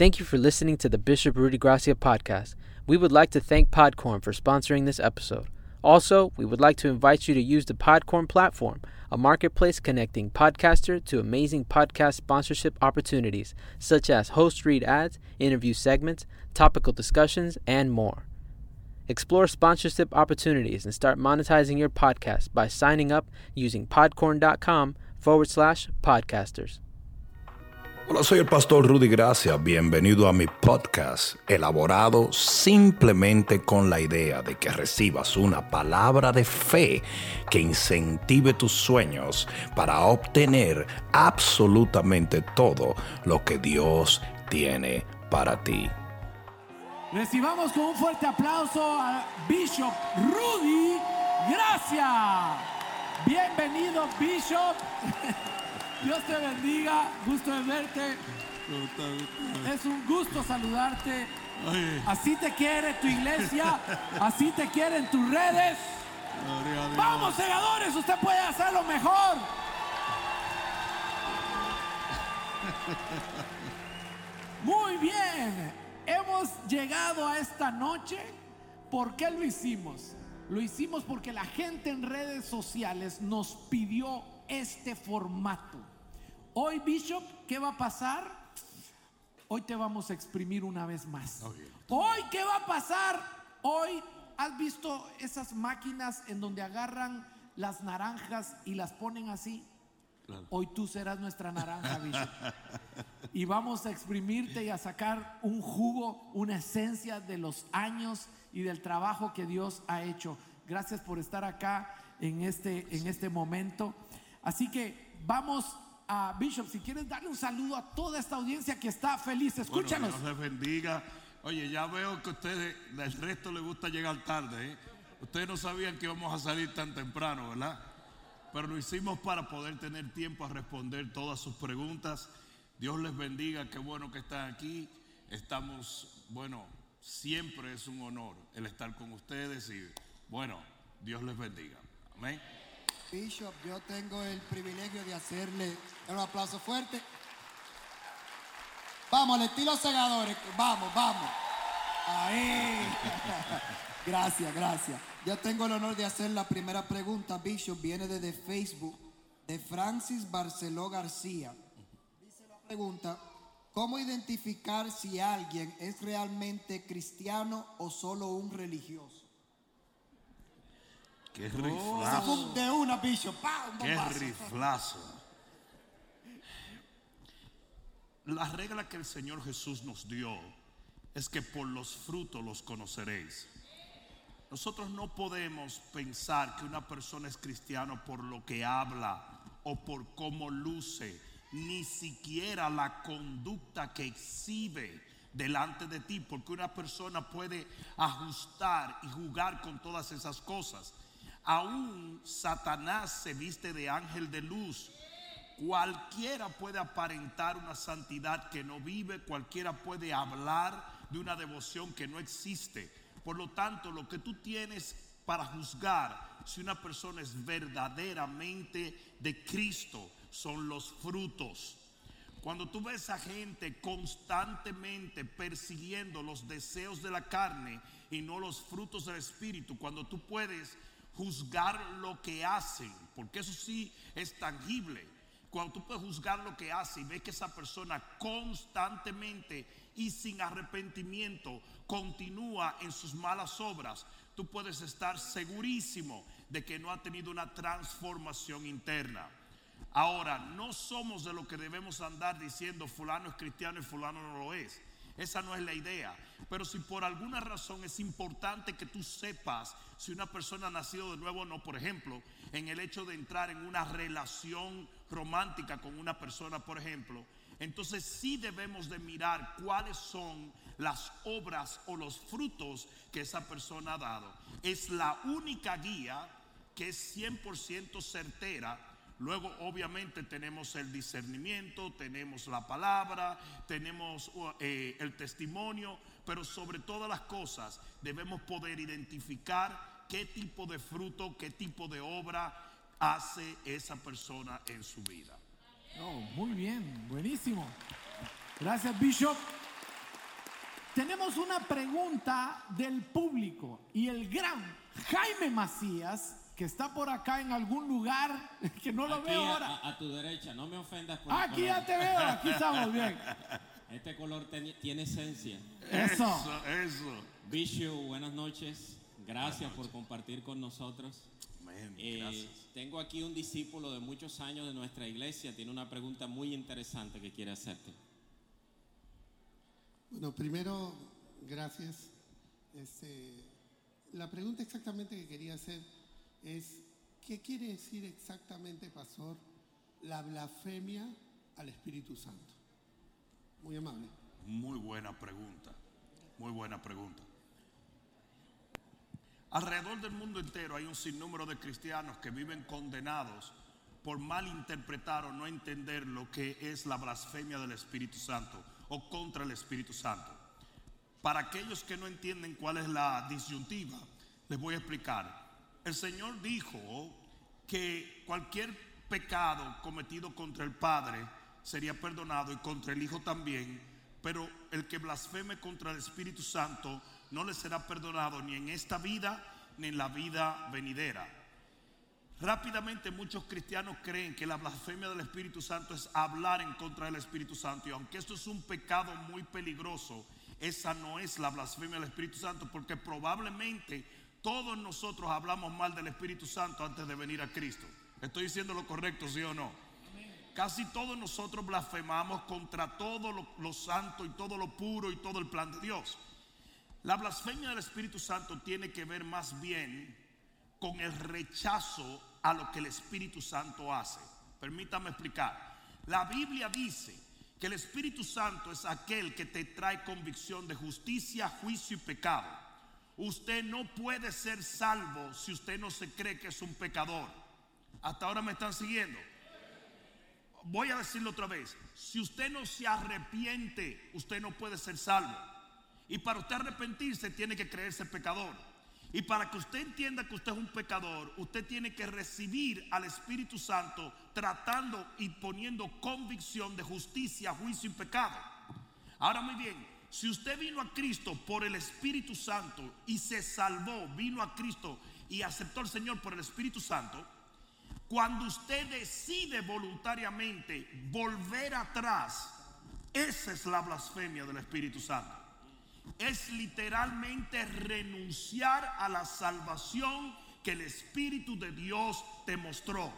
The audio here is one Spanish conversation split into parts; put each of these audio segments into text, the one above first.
Thank you for listening to the Bishop Rudy Gracia podcast. We would like to thank Podcorn for sponsoring this episode. Also, we would like to invite you to use the Podcorn platform, a marketplace connecting podcaster to amazing podcast sponsorship opportunities, such as host read ads, interview segments, topical discussions, and more. Explore sponsorship opportunities and start monetizing your podcast by signing up using podcorn.com forward slash podcasters. Hola, soy el pastor Rudy Gracia. Bienvenido a mi podcast, elaborado simplemente con la idea de que recibas una palabra de fe que incentive tus sueños para obtener absolutamente todo lo que Dios tiene para ti. Recibamos con un fuerte aplauso a Bishop Rudy Gracia. Bienvenido, Bishop. Dios te bendiga, gusto de verte. Es un gusto saludarte. Así te quiere tu iglesia, así te quieren tus redes. Vamos, segadores, usted puede hacerlo mejor. Muy bien, hemos llegado a esta noche. ¿Por qué lo hicimos? Lo hicimos porque la gente en redes sociales nos pidió este formato. Hoy, Bishop, ¿qué va a pasar? Hoy te vamos a exprimir una vez más. Hoy, ¿qué va a pasar? Hoy, ¿has visto esas máquinas en donde agarran las naranjas y las ponen así? Hoy tú serás nuestra naranja, Bishop. y vamos a exprimirte y a sacar un jugo, una esencia de los años y del trabajo que Dios ha hecho. Gracias por estar acá en este, en este momento. Así que vamos a Bishop, si quieres darle un saludo a toda esta audiencia que está feliz, escúchanos. Bueno, Dios les bendiga. Oye, ya veo que a ustedes, del resto les gusta llegar tarde. ¿eh? Ustedes no sabían que íbamos a salir tan temprano, ¿verdad? Pero lo hicimos para poder tener tiempo a responder todas sus preguntas. Dios les bendiga, qué bueno que están aquí. Estamos, bueno, siempre es un honor el estar con ustedes y bueno, Dios les bendiga. Amén. Bishop, yo tengo el privilegio de hacerle un aplauso fuerte. Vamos, al estilo segadores. Vamos, vamos. Ahí. Gracias, gracias. Yo tengo el honor de hacer la primera pregunta. Bishop viene desde Facebook de Francis Barceló García. Dice la pregunta, ¿cómo identificar si alguien es realmente cristiano o solo un religioso? Qué riflazo. de una, Bishop. ¡Pah! Un Qué riflazo. La regla que el Señor Jesús nos dio es que por los frutos los conoceréis. Nosotros no podemos pensar que una persona es cristiano por lo que habla o por cómo luce, ni siquiera la conducta que exhibe delante de ti, porque una persona puede ajustar y jugar con todas esas cosas. Aún Satanás se viste de ángel de luz. Cualquiera puede aparentar una santidad que no vive, cualquiera puede hablar de una devoción que no existe. Por lo tanto, lo que tú tienes para juzgar si una persona es verdaderamente de Cristo son los frutos. Cuando tú ves a gente constantemente persiguiendo los deseos de la carne y no los frutos del Espíritu, cuando tú puedes juzgar lo que hacen, porque eso sí es tangible. Cuando tú puedes juzgar lo que hace y ves que esa persona constantemente y sin arrepentimiento continúa en sus malas obras, tú puedes estar segurísimo de que no ha tenido una transformación interna. Ahora, no somos de lo que debemos andar diciendo fulano es cristiano y fulano no lo es. Esa no es la idea. Pero si por alguna razón es importante que tú sepas si una persona ha nacido de nuevo o no, por ejemplo, en el hecho de entrar en una relación romántica con una persona, por ejemplo, entonces sí debemos de mirar cuáles son las obras o los frutos que esa persona ha dado. Es la única guía que es 100% certera Luego, obviamente, tenemos el discernimiento, tenemos la palabra, tenemos eh, el testimonio, pero sobre todas las cosas debemos poder identificar qué tipo de fruto, qué tipo de obra hace esa persona en su vida. Oh, muy bien, buenísimo. Gracias, Bishop. Tenemos una pregunta del público y el gran Jaime Macías, que está por acá en algún lugar que no lo Aquí veo a, ahora. a- a tu derecha, no me ofendas por Aquí ya te veo, aquí estamos bien. Este color tiene esencia. Eso. Eso, eso. Bishop, buenas noches. Gracias por compartir con nosotros. Amén, Eh, tengo aquí un discípulo de muchos años de nuestra iglesia. Tiene una pregunta muy interesante que quiere hacerte. Bueno, primero, gracias. Este, la pregunta exactamente que quería hacer es, ¿qué quiere decir exactamente, pastor, la blasfemia al Espíritu Santo? Muy amable. Muy buena pregunta. Muy buena pregunta. Alrededor del mundo entero hay un sinnúmero de cristianos que viven condenados por malinterpretar o no entender lo que es la blasfemia del Espíritu Santo o contra el Espíritu Santo. Para aquellos que no entienden cuál es la disyuntiva, les voy a explicar. El Señor dijo que cualquier pecado cometido contra el Padre sería perdonado y contra el Hijo también, pero el que blasfeme contra el Espíritu Santo no le será perdonado ni en esta vida ni en la vida venidera. Rápidamente muchos cristianos creen que la blasfemia del Espíritu Santo es hablar en contra del Espíritu Santo y aunque esto es un pecado muy peligroso, esa no es la blasfemia del Espíritu Santo porque probablemente todos nosotros hablamos mal del Espíritu Santo antes de venir a Cristo. ¿Estoy diciendo lo correcto, sí o no? Casi todos nosotros blasfemamos contra todo lo, santo y todo lo puro y todo el plan de Dios. La blasfemia del Espíritu Santo tiene que ver más bien con el rechazo a lo que el Espíritu Santo hace. Permítame explicar. La Biblia dice que el Espíritu Santo es aquel que te trae convicción de justicia, juicio y pecado. Usted no puede ser salvo si usted no se cree que es un pecador. Hasta ahora me están siguiendo. Voy a decirlo otra vez. Si usted no se arrepiente, usted no puede ser salvo. Y para usted arrepentirse tiene que creerse pecador. Y para que usted entienda que usted es un pecador, usted tiene que recibir al Espíritu Santo tratando y poniendo convicción de justicia, juicio y pecado. Ahora muy bien, si usted vino a Cristo por el Espíritu Santo y se salvó, vino a Cristo y aceptó al Señor por el Espíritu Santo, cuando usted decide voluntariamente volver atrás, esa es la blasfemia del Espíritu Santo. Es literalmente renunciar a la salvación que el Espíritu de Dios te mostró.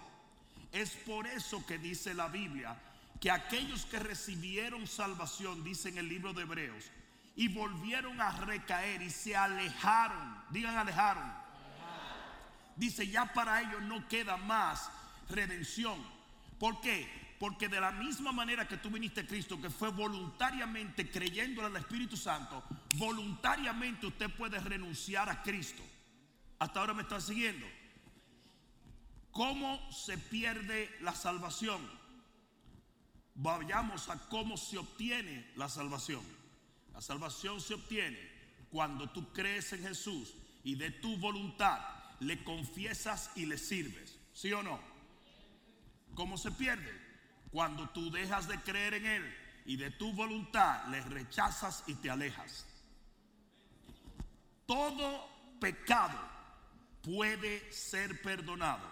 Es por eso que dice la Biblia que aquellos que recibieron salvación, dice en el libro de Hebreos, y volvieron a recaer y se alejaron, digan alejaron, dice ya para ellos no queda más redención. ¿Por qué? Porque de la misma manera que tú viniste a Cristo, que fue voluntariamente creyendo en el Espíritu Santo, voluntariamente usted puede renunciar a Cristo. Hasta ahora me están siguiendo. ¿Cómo se pierde la salvación? Vayamos a cómo se obtiene la salvación. La salvación se obtiene cuando tú crees en Jesús y de tu voluntad le confiesas y le sirves. ¿Sí o no? ¿Cómo se pierde? Cuando tú dejas de creer en Él y de tu voluntad le rechazas y te alejas. Todo pecado puede ser perdonado,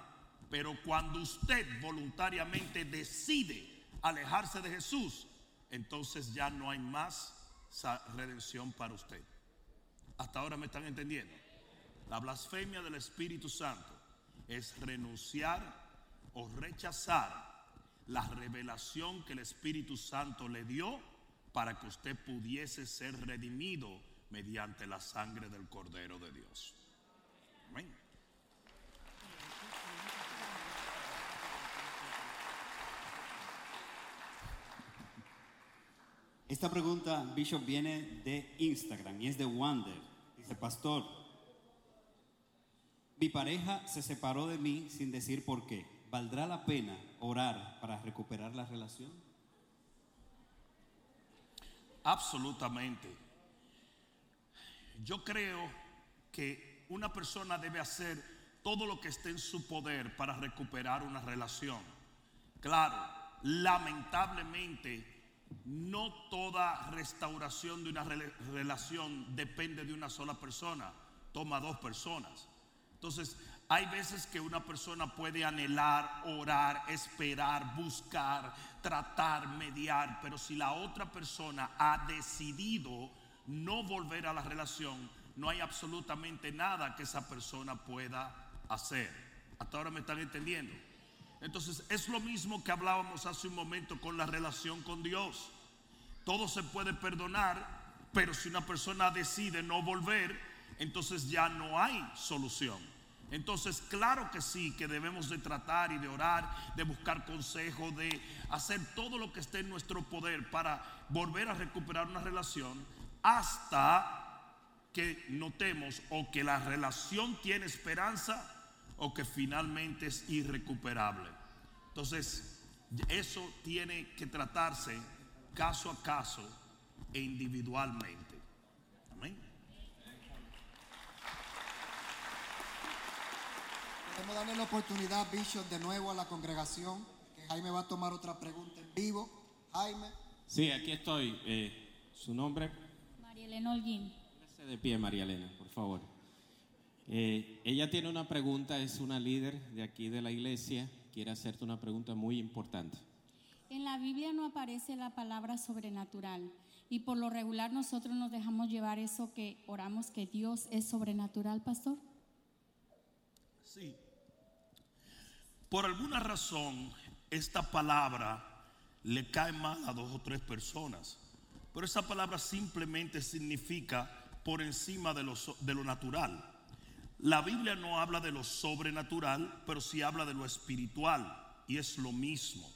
pero cuando usted voluntariamente decide alejarse de Jesús, entonces ya no hay más redención para usted. Hasta ahora me están entendiendo. La blasfemia del Espíritu Santo es renunciar o rechazar la revelación que el Espíritu Santo le dio para que usted pudiese ser redimido mediante la sangre del Cordero de Dios. Amén. Esta pregunta, Bishop, viene de Instagram y es de Wander. Dice, pastor, mi pareja se separó de mí sin decir por qué. ¿Valdrá la pena orar para recuperar la relación? Absolutamente. Yo creo que una persona debe hacer todo lo que esté en su poder para recuperar una relación. Claro, lamentablemente no toda restauración de una rela- relación depende de una sola persona, toma dos personas. Entonces, hay veces que una persona puede anhelar, orar, esperar, buscar, tratar, mediar, pero si la otra persona ha decidido no volver a la relación, no hay absolutamente nada que esa persona pueda hacer. Hasta ahora me están entendiendo. Entonces, es lo mismo que hablábamos hace un momento con la relación con Dios. Todo se puede perdonar, pero si una persona decide no volver, entonces ya no hay solución. Entonces, claro que sí, que debemos de tratar y de orar, de buscar consejo, de hacer todo lo que esté en nuestro poder para volver a recuperar una relación hasta que notemos o que la relación tiene esperanza o que finalmente es irrecuperable. Entonces, eso tiene que tratarse caso a caso e individualmente. Amén. Queremos darle la oportunidad, Bishop, de nuevo a la congregación, que Jaime va a tomar otra pregunta en vivo. Jaime, Sí, aquí estoy. Eh, ¿Su nombre? María Elena Holguín. De pie, María Elena, por favor. Eh, ella tiene una pregunta, es una líder de aquí de la iglesia. Quiere hacerte una pregunta muy importante. En la Biblia no aparece la palabra sobrenatural y por lo regular nosotros nos dejamos llevar eso que oramos que Dios es sobrenatural, pastor. Sí. Por alguna razón, esta palabra le cae mal a dos o tres personas. Pero esa palabra simplemente significa por encima de lo, so- de lo natural. La Biblia no habla de lo sobrenatural, pero sí habla de lo espiritual. Y es lo mismo.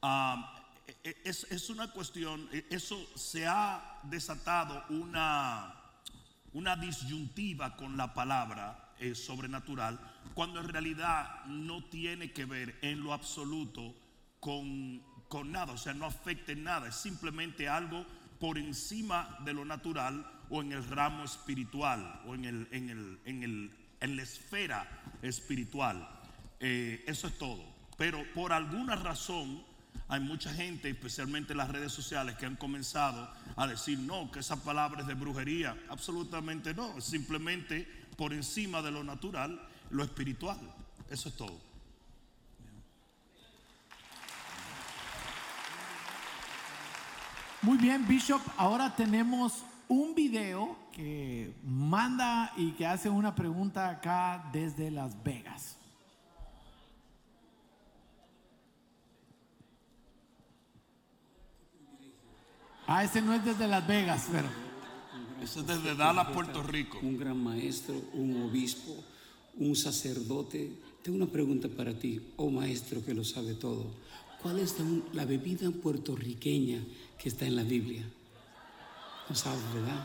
Ah, e- e- es, es una cuestión, e- eso se ha desatado una, una disyuntiva con la palabra eh, sobrenatural, cuando en realidad no tiene que ver en lo absoluto con, con nada, o sea, no afecta en nada, es simplemente algo por encima de lo natural o en el ramo espiritual o en, el, en, el, en, el, en la esfera espiritual. Eh, eso es todo. Pero por alguna razón hay mucha gente, especialmente en las redes sociales, que han comenzado a decir, no, que esa palabra es de brujería. Absolutamente no, simplemente por encima de lo natural, lo espiritual. Eso es todo. Muy bien, Bishop. Ahora tenemos un video que manda y que hace una pregunta acá desde Las Vegas. Ah, ese no es desde Las Vegas, pero Eso es desde Dallas, Puerto Rico. Un gran maestro, un obispo, un sacerdote. Tengo una pregunta para ti, oh maestro que lo sabe todo. ¿Cuál es la, la bebida puertorriqueña que está en la Biblia? No sabes, ¿verdad?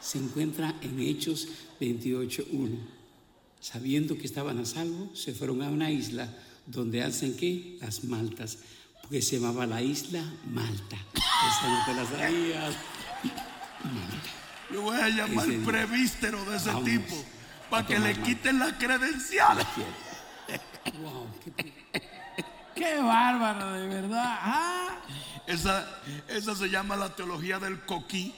Se encuentra en Hechos 28.1. Sabiendo que estaban a salvo, se fueron a una isla donde hacen qué? Las maltas. Porque se llamaba la isla Malta. Esa no te la sabías. Malta. Yo voy a llamar Ese prevístero de ese Vamos. tipo para que le quiten las credenciales. Wow, qué qué bárbaro, de verdad. Ah, Esa, esa se llama la teología del coquí.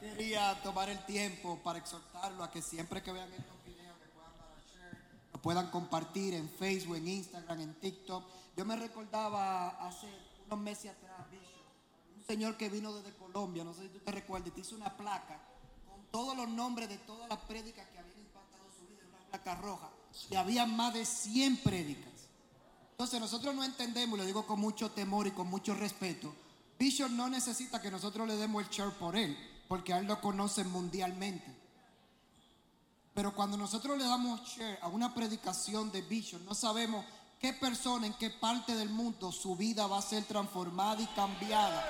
Quería tomar el tiempo para exhortarlo a que siempre que vean estos videos que puedan dar share, lo puedan compartir en Facebook, en Instagram, en TikTok. Yo me recordaba hace unos meses atrás, un señor que vino desde Colombia, no sé si tú te recuerdas, te hizo una placa con todos los nombres de todas las prédicas que habían impactado su vida, una placa roja. Y había más de 100 prédicas. Entonces nosotros no entendemos, lo digo con mucho temor y con mucho respeto, Bishop no necesita que nosotros le demos el share por él, porque a él lo conocen mundialmente. Pero cuando nosotros le damos share a una predicación de Bishop, no sabemos qué persona, en qué parte del mundo su vida va a ser transformada y cambiada.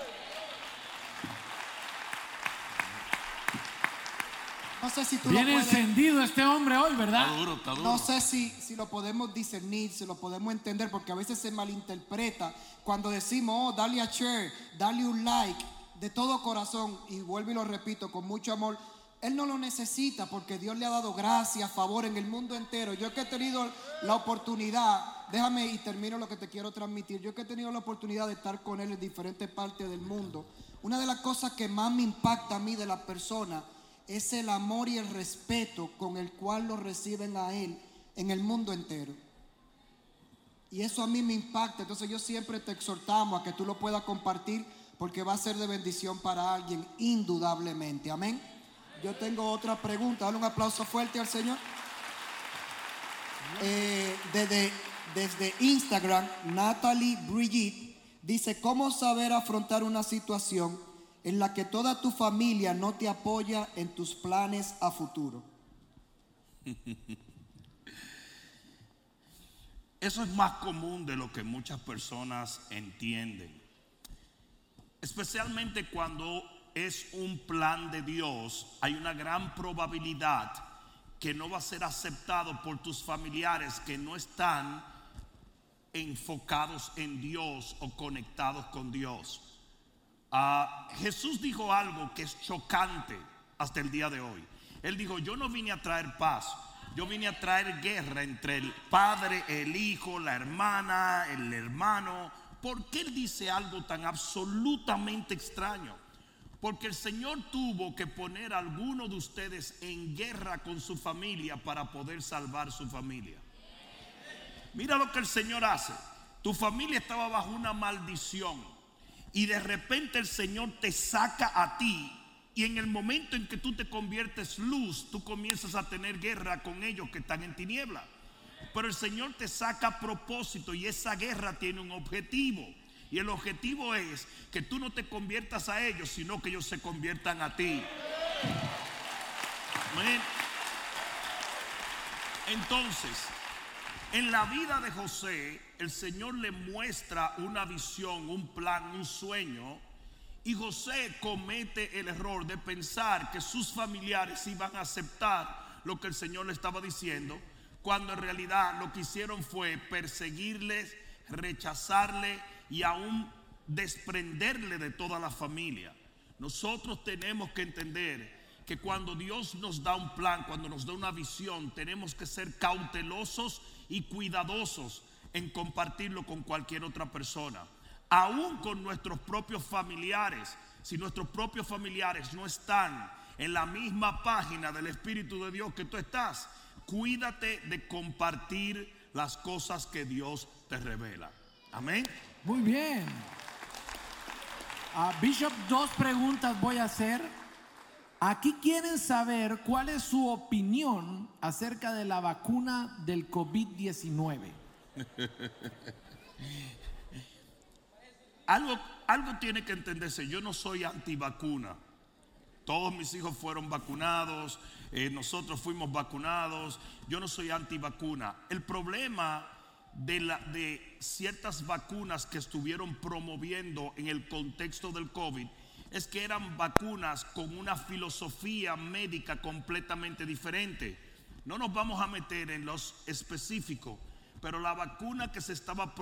No sé si tú viene lo puedes... encendido este hombre hoy, ¿verdad? Está duro, está duro. No sé si, si lo podemos discernir, si lo podemos entender, porque a veces se malinterpreta cuando decimos, oh, dale a share, dale un like, de todo corazón, y vuelvo y lo repito, con mucho amor. Él no lo necesita porque Dios le ha dado gracia, favor en el mundo entero. Yo que he tenido la oportunidad déjame y termino lo que te quiero transmitir. Yo que he tenido la oportunidad de estar con él en diferentes partes del mundo, una de las cosas que más me impacta a mí de la persona es el amor y el respeto con el cual lo reciben a él en el mundo entero. Y eso a mí me impacta. Entonces yo siempre te exhortamos a que tú lo puedas compartir porque va a ser de bendición para alguien, indudablemente. Amén. Yo tengo otra pregunta. Dale un aplauso fuerte al Señor. Eh, desde, desde Instagram, Natalie Brigitte dice, ¿cómo saber afrontar una situación en la que toda tu familia no te apoya en tus planes a futuro? Eso es más común de lo que muchas personas entienden. Especialmente cuando es un plan de Dios, hay una gran probabilidad que no va a ser aceptado por tus familiares que no están enfocados en Dios o conectados con Dios. Ah, Jesús dijo algo que es chocante hasta el día de hoy. Él dijo, yo no vine a traer paz, yo vine a traer guerra entre el padre, el hijo, la hermana, el hermano. ¿Por qué él dice algo tan absolutamente extraño? Porque el Señor tuvo que poner a alguno de ustedes en guerra con su familia para poder salvar su familia. Mira lo que el Señor hace. Tu familia estaba bajo una maldición y de repente el Señor te saca a ti y en el momento en que tú te conviertes luz, tú comienzas a tener guerra con ellos que están en tiniebla. Pero el Señor te saca a propósito y esa guerra tiene un objetivo. Y el objetivo es que tú no te conviertas a ellos, sino que ellos se conviertan a ti. Amén. Entonces, en la vida de José, el Señor le muestra una visión, un plan, un sueño. Y José comete el error de pensar que sus familiares iban a aceptar lo que el Señor le estaba diciendo, cuando en realidad lo que hicieron fue perseguirles, rechazarle y aún desprenderle de toda la familia. Nosotros tenemos que entender que cuando Dios nos da un plan, cuando nos da una visión, tenemos que ser cautelosos y cuidadosos en compartirlo con cualquier otra persona. Aún con nuestros propios familiares. Si nuestros propios familiares no están en la misma página del Espíritu de Dios que tú estás, cuídate de compartir las cosas que Dios te revela. Amén. Muy bien. A Bishop, dos preguntas voy a hacer. Aquí quieren saber cuál es su opinión acerca de la vacuna del COVID-19. algo, algo tiene que entenderse. Yo no soy antivacuna. Todos mis hijos fueron vacunados, eh, nosotros fuimos vacunados. Yo no soy antivacuna. El problema de, la, de ciertas vacunas que estuvieron promoviendo en el contexto del COVID es que eran vacunas con una filosofía médica completamente diferente. No nos vamos a meter en los específicos, pero la vacuna que se estaba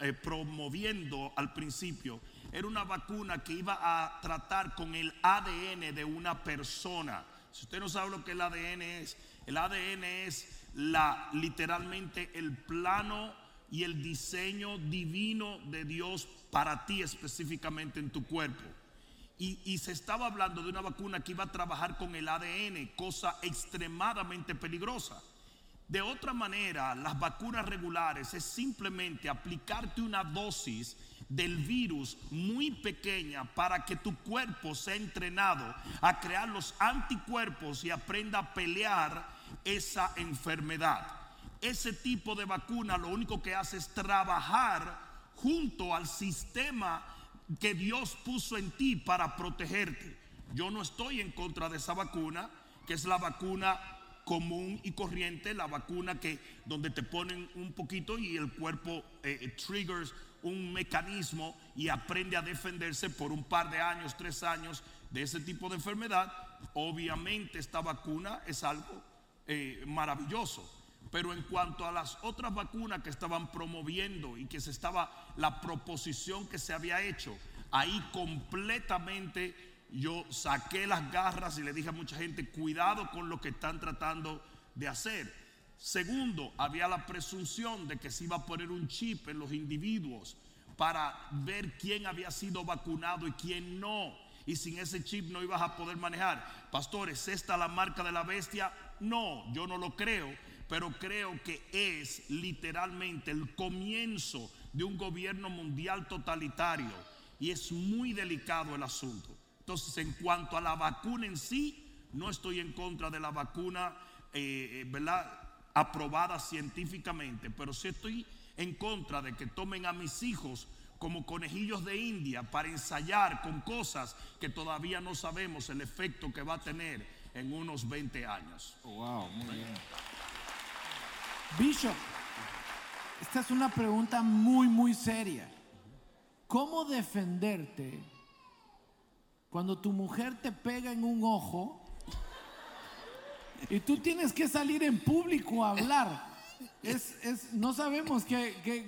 eh, promoviendo al principio era una vacuna que iba a tratar con el ADN de una persona. Si usted no sabe lo que el ADN es, el ADN es literalmente el plano y el diseño divino de Dios para ti específicamente en tu cuerpo. Y, se estaba hablando de una vacuna que iba a trabajar con el ADN, cosa extremadamente peligrosa. De otra manera, las vacunas regulares es simplemente aplicarte una dosis del virus muy pequeña para que tu cuerpo sea entrenado a crear los anticuerpos y aprenda a pelear esa enfermedad. Ese tipo de vacuna lo único que hace es trabajar junto al sistema que Dios puso en ti para protegerte. Yo no estoy en contra de esa vacuna, que es la vacuna común y corriente, la vacuna que donde te ponen un poquito y el cuerpo eh, eh, triggers un mecanismo y aprende a defenderse por un par de años, tres años de ese tipo de enfermedad. Obviamente esta vacuna es algo eh, maravilloso. Pero en cuanto a las otras vacunas que estaban promoviendo y que se estaba, la proposición que se había hecho, ahí completamente yo saqué las garras y le dije a mucha gente, cuidado con lo que están tratando de hacer. Segundo, había la presunción de que se iba a poner un chip en los individuos para ver quién había sido vacunado y quién no. Y sin ese chip no ibas a poder manejar. Pastores, ¿es esta la marca de la bestia? No, yo no lo creo, pero creo que es literalmente el comienzo de un gobierno mundial totalitario. Y es muy delicado el asunto. Entonces, en cuanto a la vacuna en sí, no estoy en contra de la vacuna, eh, eh, ¿verdad? Aprobada científicamente, pero sí estoy en contra de que tomen a mis hijos como conejillos de India para ensayar con cosas que todavía no sabemos el efecto que va a tener en unos 20 años. Wow, muy bien. Bishop, esta es una pregunta muy, muy seria. ¿Cómo defenderte cuando tu mujer te pega en un ojo y tú tienes que salir en público a hablar? Es, es, no sabemos qué- qué-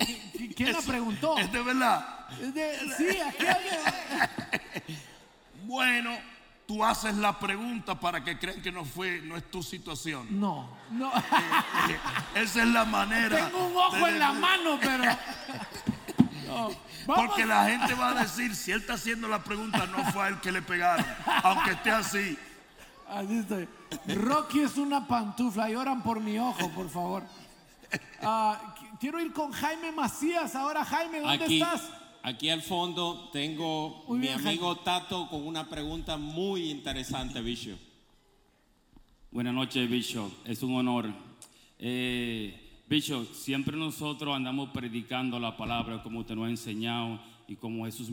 quién la preguntó. Es de verdad. Es de- sí, aquí alguien- Bueno, tú haces la pregunta para que crean que no fue, no es tu situación. No, no. Esa es la manera. Tengo un ojo de- en la mano, pero. No. Porque la gente va a decir, si él está haciendo la pregunta, no fue a él que le pegaron, aunque esté así. Así estoy. Rocky es una pantufla. Lloran por mi ojo, por favor. Ah, qu- quiero ir con Jaime Macías. Ahora, Jaime, ¿dónde Aquí, estás? aquí al fondo tengo Muy mi bien, amigo Tato con una pregunta muy interesante, Bishop. Buenas noches, Bishop. Es un honor. Eh, Bishop, siempre nosotros andamos predicando la palabra como usted nos ha enseñado y como Jesús,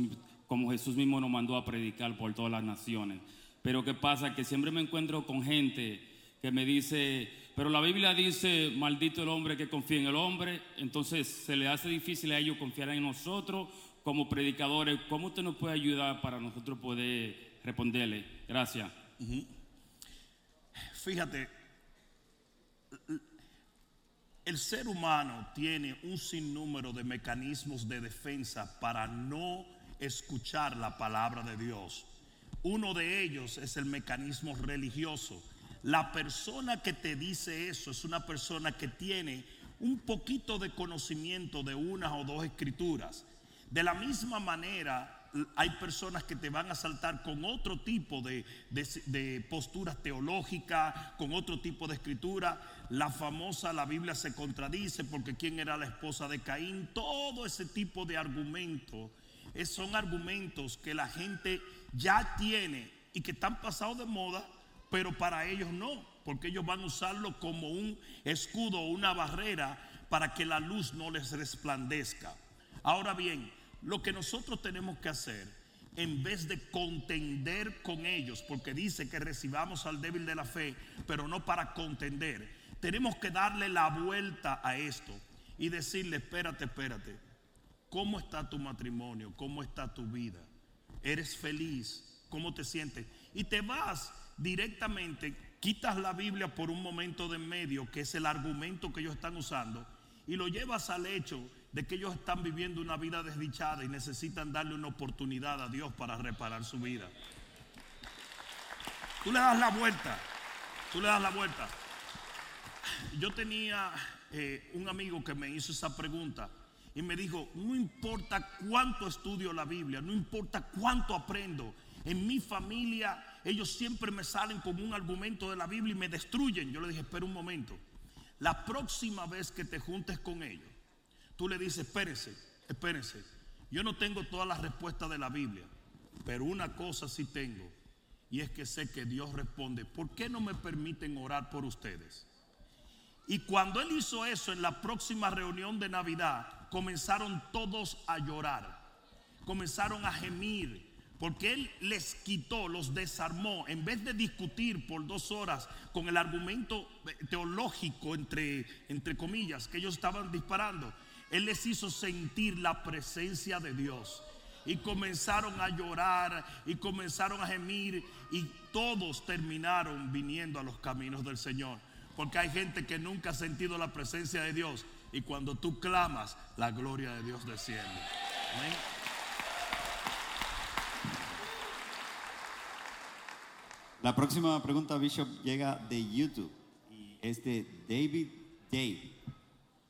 como Jesús mismo nos mandó a predicar por todas las naciones. Pero ¿qué pasa? Que siempre me encuentro con gente que me dice, pero la Biblia dice, maldito el hombre que confía en el hombre. Entonces se le hace difícil a ellos confiar en nosotros como predicadores. ¿Cómo usted nos puede ayudar para nosotros poder responderle? Gracias. Fíjate, el ser humano tiene un sinnúmero de mecanismos de defensa para no escuchar la palabra de Dios. Uno de ellos es el mecanismo religioso. La persona que te dice eso es una persona que tiene un poquito de conocimiento de una o dos escrituras. De la misma manera, hay personas que te van a saltar con otro tipo de, de- de posturas teológicas, con otro tipo de escritura. La famosa, la Biblia se contradice porque quién era la esposa de Caín. Todo ese tipo de argumentos son argumentos que la gente ya tiene y que están pasados de moda, pero para ellos no, porque ellos van a usarlo como un escudo o una barrera para que la luz no les resplandezca. Ahora bien, lo que nosotros tenemos que hacer, en vez de contender con ellos, porque dice que recibamos al débil de la fe, pero no para contender, tenemos que darle la vuelta a esto y decirle, espérate, espérate, ¿cómo está tu matrimonio? ¿Cómo está tu vida? ¿Eres feliz? ¿Cómo te sientes? Y te vas directamente, quitas la Biblia por un momento de en medio, que es el argumento que ellos están usando, y lo llevas al hecho de que ellos están viviendo una vida desdichada y necesitan darle una oportunidad a Dios para reparar su vida. Tú le das la vuelta, tú le das la vuelta. Yo tenía eh, un amigo que me hizo esa pregunta y me dijo, no importa cuánto estudio la Biblia, no importa cuánto aprendo, en mi familia ellos siempre me salen con un argumento de la Biblia y me destruyen. Yo le dije, espera un momento, la próxima vez que te juntes con ellos, tú le dices, espérese, espérese, yo no tengo todas las respuestas de la Biblia, pero una cosa sí tengo, y es que sé que Dios responde, ¿por qué no me permiten orar por ustedes? Y cuando él hizo eso en la próxima reunión de Navidad, comenzaron todos a llorar, comenzaron a gemir, porque él les quitó, los desarmó, en vez de discutir por dos horas con el argumento teológico, entre, entre comillas, que ellos estaban disparando, él les hizo sentir la presencia de Dios. Y comenzaron a llorar y comenzaron a gemir y todos terminaron viniendo a los caminos del Señor. Porque hay gente que nunca ha sentido la presencia de Dios y cuando tú clamas, la gloria de Dios desciende. Amén. La próxima pregunta, Bishop, llega de YouTube y es de David Jay,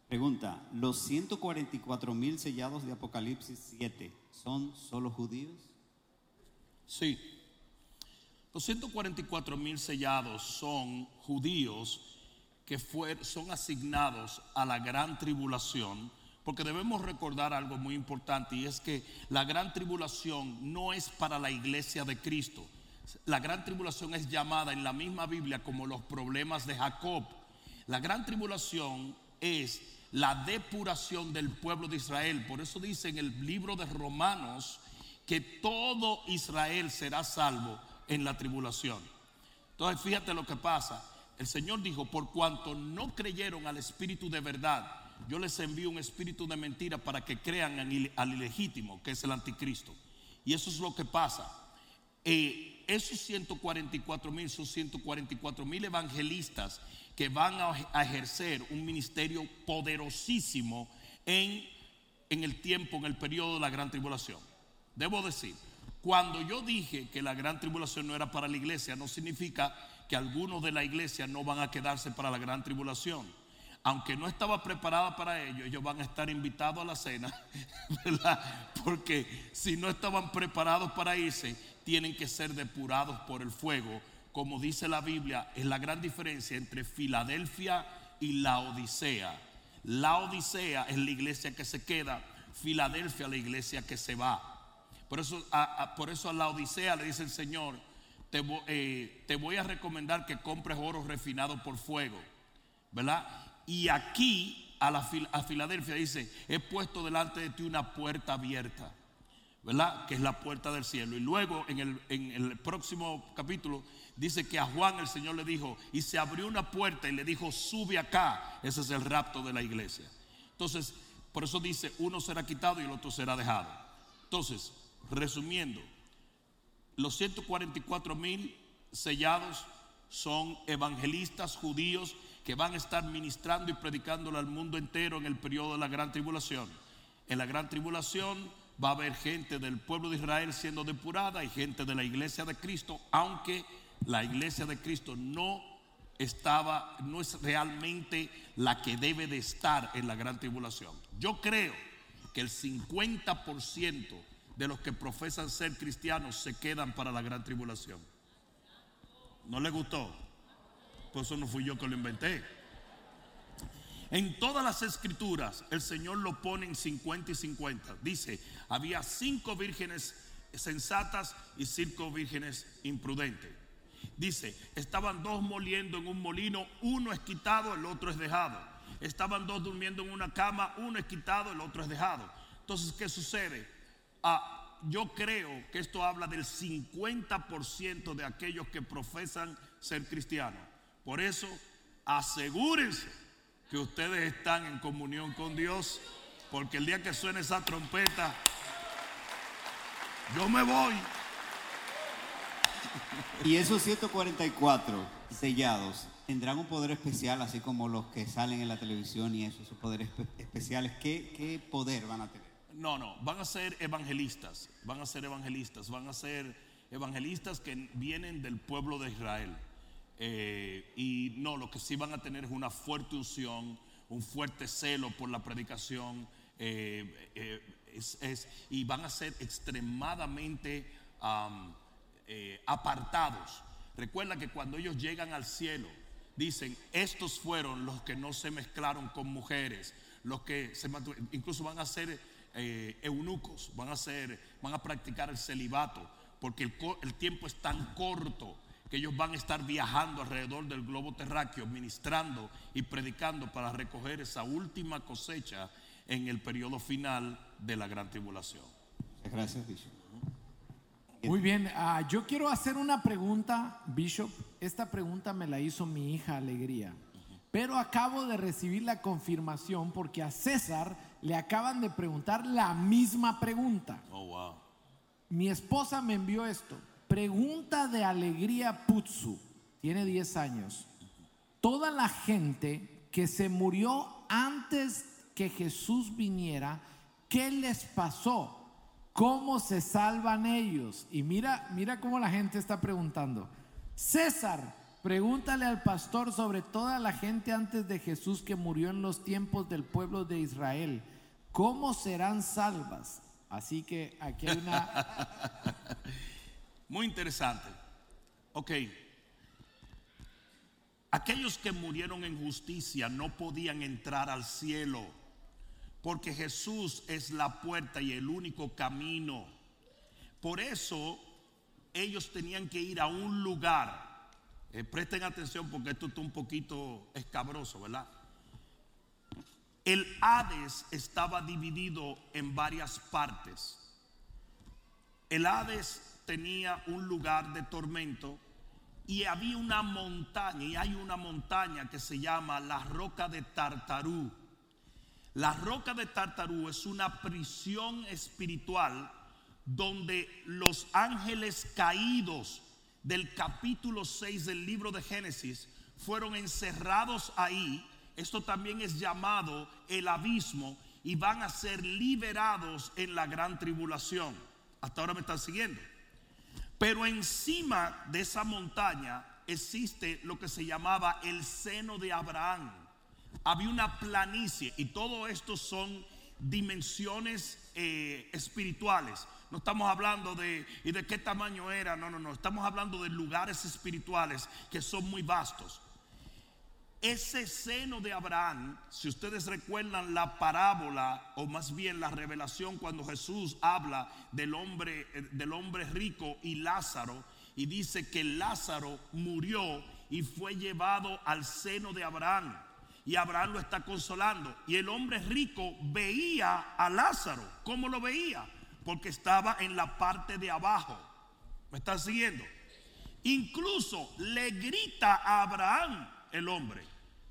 pregunta, ¿los 144 mil sellados de Apocalipsis 7 son solo judíos? Sí. Los 144 mil sellados son judíos que son asignados a la gran tribulación, porque debemos recordar algo muy importante y es que la gran tribulación no es para la iglesia de Cristo. La gran tribulación es llamada en la misma Biblia como los problemas de Jacob. La gran tribulación es la depuración del pueblo de Israel. Por eso dice en el libro de Romanos que todo Israel será salvo en la tribulación. Entonces fíjate lo que pasa. El Señor dijo, por cuanto no creyeron al Espíritu de verdad, yo les envío un espíritu de mentira para que crean en al ilegítimo, que es el anticristo. Y eso es lo que pasa. Eh, esos 144 mil son 144 mil evangelistas que van a, a ejercer un ministerio poderosísimo en, en el tiempo, en el periodo de la gran tribulación. Debo decir, cuando yo dije que la gran tribulación no era para la iglesia, no significa que algunos de la iglesia no van a quedarse para la gran tribulación. Aunque no estaba preparada para ello, ellos van a estar invitados a la cena, ¿verdad? Porque si no estaban preparados para irse, tienen que ser depurados por el fuego. Como dice la Biblia, es la gran diferencia entre Filadelfia y la Odisea. La Odisea es la iglesia que se queda, Filadelfia la iglesia que se va. Por eso a, por eso a la Odisea le dice el Señor, eh, te voy a recomendar que compres oro refinado por fuego, ¿verdad? Y aquí a Filadelfia dice, he puesto delante de ti una puerta abierta, ¿verdad? Que es la puerta del cielo. Y luego en el, en el próximo capítulo dice que a Juan el Señor le dijo, y se abrió una puerta y le dijo, sube acá. Ese es el rapto de la iglesia. Entonces, por eso dice, uno será quitado y el otro será dejado. Entonces, resumiendo, los 144 mil sellados son evangelistas judíos que van a estar ministrando y predicándole al mundo entero en el periodo de la gran tribulación. En la gran tribulación va a haber gente del pueblo de Israel siendo depurada y gente de la iglesia de Cristo, aunque la iglesia de Cristo no estaba, no es realmente la que debe de estar en la gran tribulación. Yo creo que el 50% de los que profesan ser cristianos se quedan para la gran tribulación. ¿No le gustó? Pues eso no fui yo que lo inventé. En todas las escrituras el Señor lo pone en 50 y 50. Dice, había cinco vírgenes sensatas y cinco vírgenes imprudentes. Dice, estaban dos moliendo en un molino, uno es quitado, el otro es dejado. Estaban dos durmiendo en una cama, uno es quitado, el otro es dejado. Entonces, ¿qué sucede? Ah, yo creo que esto habla del 50% de aquellos que profesan ser cristianos. Por eso, asegúrense que ustedes están en comunión con Dios, porque el día que suene esa trompeta, yo me voy. Y esos 144 sellados tendrán un poder especial, así como los que salen en la televisión y esos, esos poderes espe- especiales. ¿Qué, ¿Qué poder van a tener? No, no, van a ser evangelistas, van a ser evangelistas, van a ser evangelistas que vienen del pueblo de Israel. Eh, y no, lo que sí van a tener es una fuerte unción, un fuerte celo por la predicación, eh, eh, es- es- y van a ser extremadamente am, apartados. Recuerda que cuando ellos llegan al cielo, dicen, estos fueron los que no se mezclaron con mujeres, los que se incluso van a ser eh, eunucos, van a ser, van a practicar el celibato, porque el, tiempo es tan corto que ellos van a estar viajando alrededor del globo terráqueo, ministrando y predicando para recoger esa última cosecha en el periodo final de la gran tribulación. Muchas gracias, Bishop. Muy bien, ah, yo quiero hacer una pregunta, Bishop. Esta pregunta me la hizo mi hija Alegría. Pero acabo de recibir la confirmación porque a César le acaban de preguntar la misma pregunta. Oh, wow. Mi esposa me envió esto. Pregunta de Alegría Putsu. Tiene 10 años. Toda la gente que se murió antes que Jesús viniera, ¿qué les pasó? ¿Cómo se salvan ellos? Y mira, mira cómo la gente está preguntando. César, Pregúntale al pastor sobre toda la gente antes de Jesús que murió en los tiempos del pueblo de Israel. ¿Cómo serán salvas? Así que aquí hay una... Muy interesante. Ok. Aquellos que murieron en justicia no podían entrar al cielo porque Jesús es la puerta y el único camino. Por eso ellos tenían que ir a un lugar eh, presten atención porque esto está un poquito escabroso, ¿verdad? El Hades estaba dividido en varias partes. El Hades tenía un lugar de tormento y había una montaña, y hay una montaña que se llama la Roca de Tartarú. La Roca de Tartarú es una prisión espiritual donde los ángeles caídos del capítulo 6 del libro de Génesis fueron encerrados ahí. Esto también es llamado el abismo y van a ser liberados en la gran tribulación. Hasta ahora me están siguiendo. Pero encima de esa montaña existe lo que se llamaba el seno de Abraham. Había una planicie y todo esto son dimensiones eh, espirituales. No estamos hablando de y de qué tamaño era, no, no, no. Estamos hablando de lugares espirituales que son muy vastos. Ese seno de Abraham, si ustedes recuerdan la parábola o más bien la revelación cuando Jesús habla del hombre del hombre rico y Lázaro y dice que Lázaro murió y fue llevado al seno de Abraham y Abraham lo está consolando y el hombre rico veía a Lázaro, ¿cómo lo veía? Porque estaba en la parte de abajo. ¿Me están siguiendo? Incluso le grita a Abraham el hombre.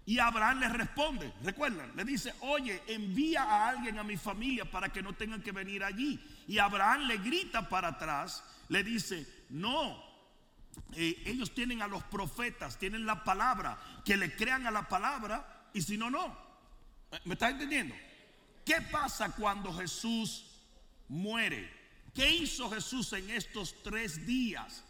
Y Abraham le responde, recuerdan, le dice, oye, envía a alguien a mi familia para que no tengan que venir allí. Y Abraham le grita para atrás, le dice, no, eh, ellos tienen a los profetas, tienen la palabra, que le crean a la palabra y si no, no. ¿Me está entendiendo? ¿Qué pasa cuando Jesús muere. ¿Qué hizo Jesús en estos tres días?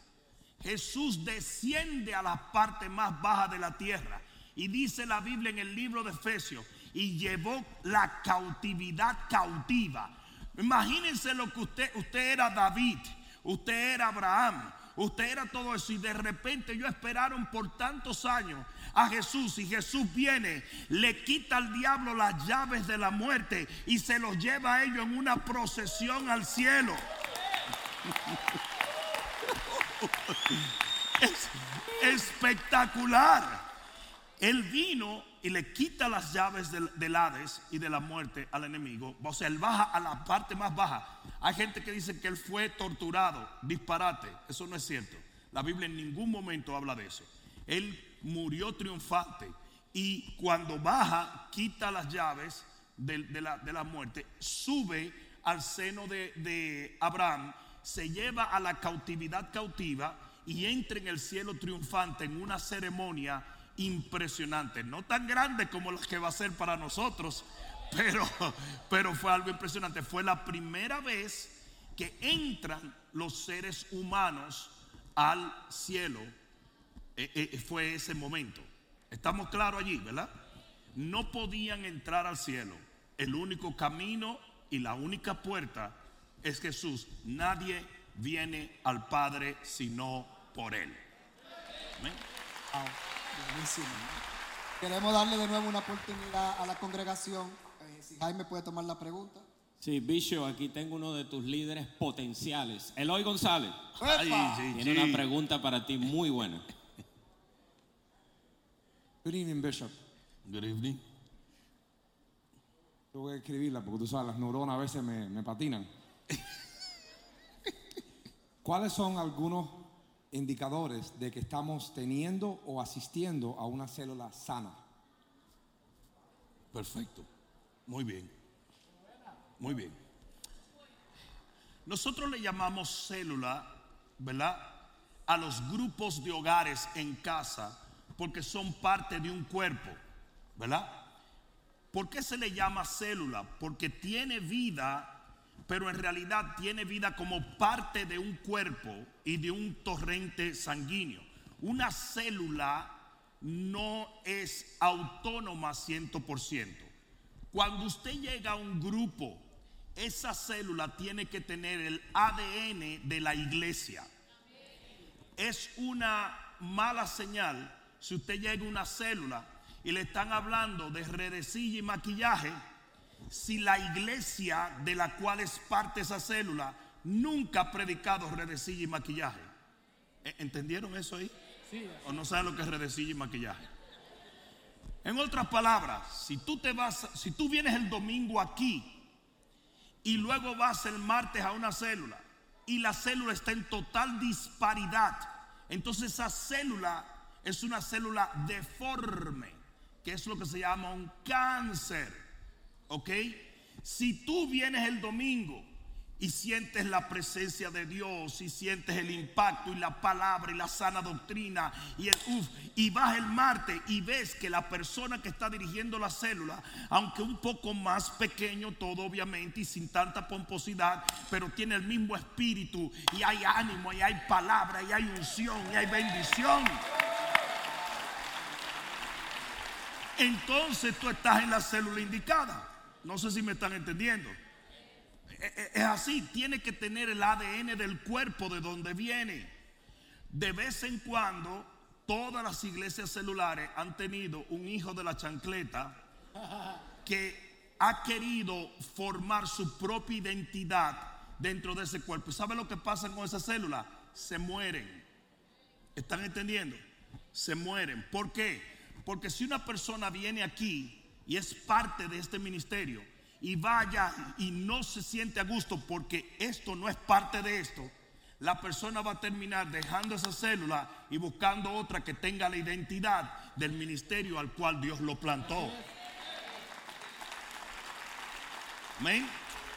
Jesús desciende a la parte más baja de la tierra. Y dice la Biblia en el libro de Efesios, y llevó la cautividad cautiva. Imagínense lo que usted, usted era David, usted era Abraham, usted era todo eso y de repente ellos esperaron por tantos años a Jesús y Jesús viene, le quita al diablo las llaves de la muerte y se los lleva a ellos en una procesión al cielo. Es espectacular. Él vino y le quita las llaves del, del, Hades y de la muerte al enemigo. O sea, él baja a la parte más baja. Hay gente que dice que él fue torturado. Disparate. Eso no es cierto. La Biblia en ningún momento habla de eso. Él murió triunfante. Y cuando baja, quita las llaves de, la, muerte, sube al seno de, de Abraham, se lleva a la cautividad cautiva y entra en el cielo triunfante en una ceremonia impresionante. No tan grande como la que va a ser para nosotros, pero, pero fue algo impresionante. Fue la primera vez que entran los seres humanos al cielo eh, eh, fue ese momento. Estamos claros allí, ¿verdad? No podían entrar al cielo. El único camino y la única puerta es Jesús. Nadie viene al Padre sino por Él. Queremos darle de nuevo una oportunidad a la congregación. Eh, si Jaime puede tomar la pregunta. Sí, Bishop, aquí tengo uno de tus líderes potenciales, Eloy González. Tiene una pregunta para ti muy buena. Good evening, Bishop. Good evening. Yo voy a escribirla porque tú sabes, las neuronas a veces me, me patinan. ¿Cuáles son algunos indicadores de que estamos teniendo o asistiendo a una célula sana? Perfecto. Muy bien. Muy bien. Nosotros le llamamos célula, ¿verdad? A los grupos de hogares en casa porque son parte de un cuerpo, ¿verdad? ¿Por qué se le llama célula? Porque tiene vida, pero en realidad tiene vida como parte de un cuerpo y de un torrente sanguíneo. una célula no es autónoma 100%. Cuando usted llega a un grupo, esa célula tiene que tener el ADN de la iglesia. Es una mala señal si usted llega a una célula y le están hablando de redecilla y maquillaje, si la iglesia de la cual es parte esa célula nunca ha predicado redecilla y maquillaje. ¿E- ¿Entendieron eso ahí? ¿O no saben lo que es redecilla y maquillaje? En otras palabras, si tú te vas, si tú vienes el domingo aquí y luego vas el martes a una célula y la célula está en total disparidad, entonces esa célula es una célula deforme, que es lo que se llama un cáncer. ¿Ok? Si tú vienes el domingo y sientes la presencia de Dios y sientes el impacto y la palabra y la sana doctrina y el uf, y vas el martes y ves que la persona que está dirigiendo la célula, aunque un poco más pequeño todo obviamente y sin tanta pomposidad, pero tiene el mismo espíritu y hay ánimo y hay palabra y hay unción y hay bendición. Entonces tú estás en la célula indicada. No sé si me están entendiendo. E- e- Es así, tiene que tener el ADN del cuerpo de donde viene. De vez en cuando, todas las iglesias celulares han tenido un hijo de la chancleta que ha querido formar su propia identidad dentro de ese cuerpo. ¿Sabe lo que pasa con esa célula? Se mueren. ¿Están entendiendo? Se mueren. ¿Por qué? Porque si una persona viene aquí y es parte de este ministerio y vaya y no se siente a gusto porque esto no es parte de esto, la persona va a terminar dejando esa célula y buscando otra que tenga la identidad del ministerio al cual Dios lo plantó. Amén.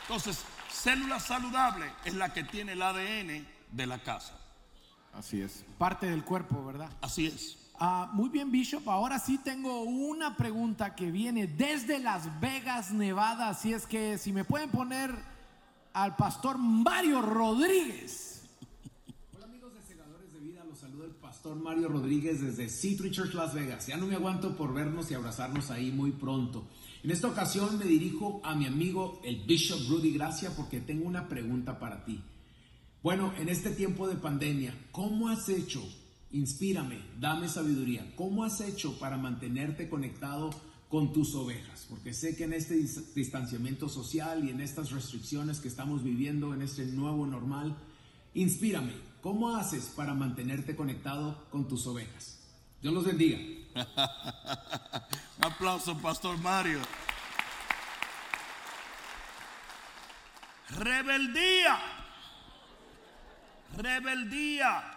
Entonces, célula saludable es la que tiene el ADN de la casa. Así es. Parte del cuerpo, ¿verdad? Así es. Ah, muy bien, Bishop. Ahora sí tengo una pregunta que viene desde Las Vegas, Nevada. Así es que si me pueden poner al pastor Mario Rodríguez. Hola amigos de Segadores de Vida, los saluda el pastor Mario Rodríguez desde Citrus Church Las Vegas. Ya no me aguanto por vernos y abrazarnos ahí muy pronto. En esta ocasión me dirijo a mi amigo el Bishop Rudy Gracia porque tengo una pregunta para ti. Bueno, en este tiempo de pandemia, ¿cómo has hecho? Inspírame, dame sabiduría. ¿Cómo has hecho para mantenerte conectado con tus ovejas? Porque sé que en este dis- distanciamiento social y en estas restricciones que estamos viviendo en este nuevo normal, inspírame. ¿Cómo haces para mantenerte conectado con tus ovejas? Dios los bendiga. Un aplauso, Pastor Mario. Rebeldía. Rebeldía.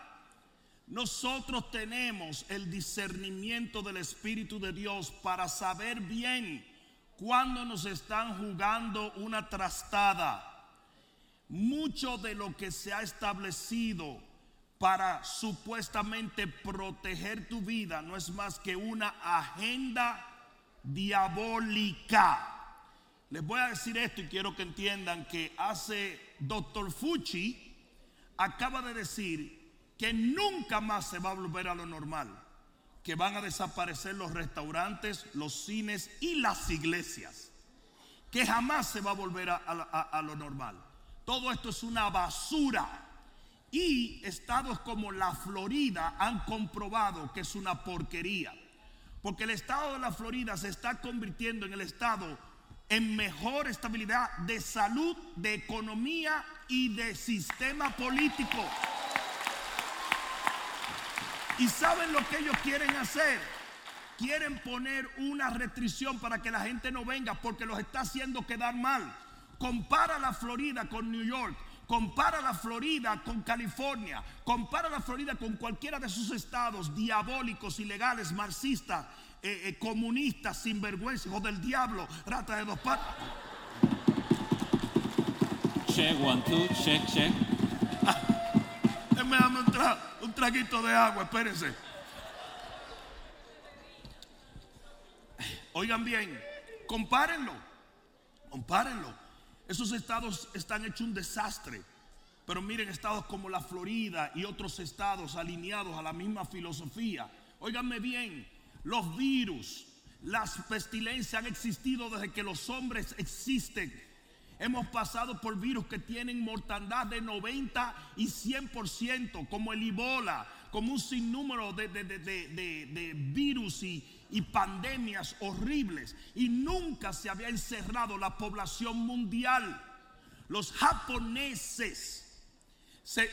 Nosotros tenemos el discernimiento del Espíritu de Dios para saber bien cuándo nos están jugando una trastada. Mucho de lo que se ha establecido para supuestamente proteger tu vida no es más que una agenda diabólica. Les voy a decir esto y quiero que entiendan que hace Dr. Fucci acaba de decir que nunca más se va a volver a lo normal, que van a desaparecer los restaurantes, los cines y las iglesias, que jamás se va a volver a, lo normal. Todo esto es una basura. Y estados como la Florida han comprobado que es una porquería. Porque el estado de la Florida se está convirtiendo en el estado en mejor estabilidad de salud, de economía y de sistema político. ¿Y saben lo que ellos quieren hacer? Quieren poner una restricción para que la gente no venga porque los está haciendo quedar mal. Compara la Florida con New York. Compara la Florida con California. Compara la Florida con cualquiera de sus estados diabólicos, ilegales, marxistas, eh, eh, comunistas, sinvergüenza, hijos del diablo, rata de dos patas. Check, one, two, check, check. Déjame darme un, tra- un traguito de agua, espérense. Oigan bien, compárenlo, compárenlo. Esos estados están hechos un desastre. Pero miren estados como la Florida y otros estados alineados a la misma filosofía. Óiganme bien, los virus, las pestilencias han existido desde que los hombres existen. Hemos pasado por virus que tienen mortandad de 90 y 100%, como el Ebola, como un sinnúmero de, de, de, de virus y, y pandemias horribles. Y nunca se había encerrado la población mundial. Los japoneses se,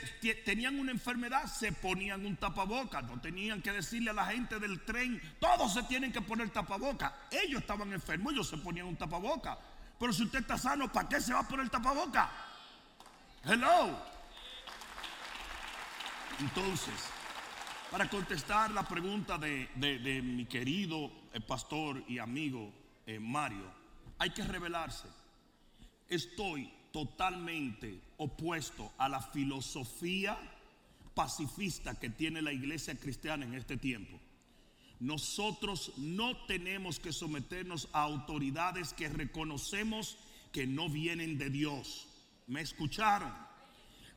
tenían una enfermedad, se ponían un tapaboca. No tenían que decirle a la gente del tren, todos se tienen que poner tapaboca. Ellos estaban enfermos, ellos se ponían un tapaboca. Pero si usted está sano, ¿para qué se va a poner tapaboca? Hello. Entonces, para contestar la pregunta de, mi querido eh, pastor y amigo eh, Mario, hay que revelarse. Estoy totalmente opuesto a la filosofía pacifista que tiene la iglesia cristiana en este tiempo. Nosotros no tenemos que someternos a autoridades que reconocemos que no vienen de Dios. ¿Me escucharon?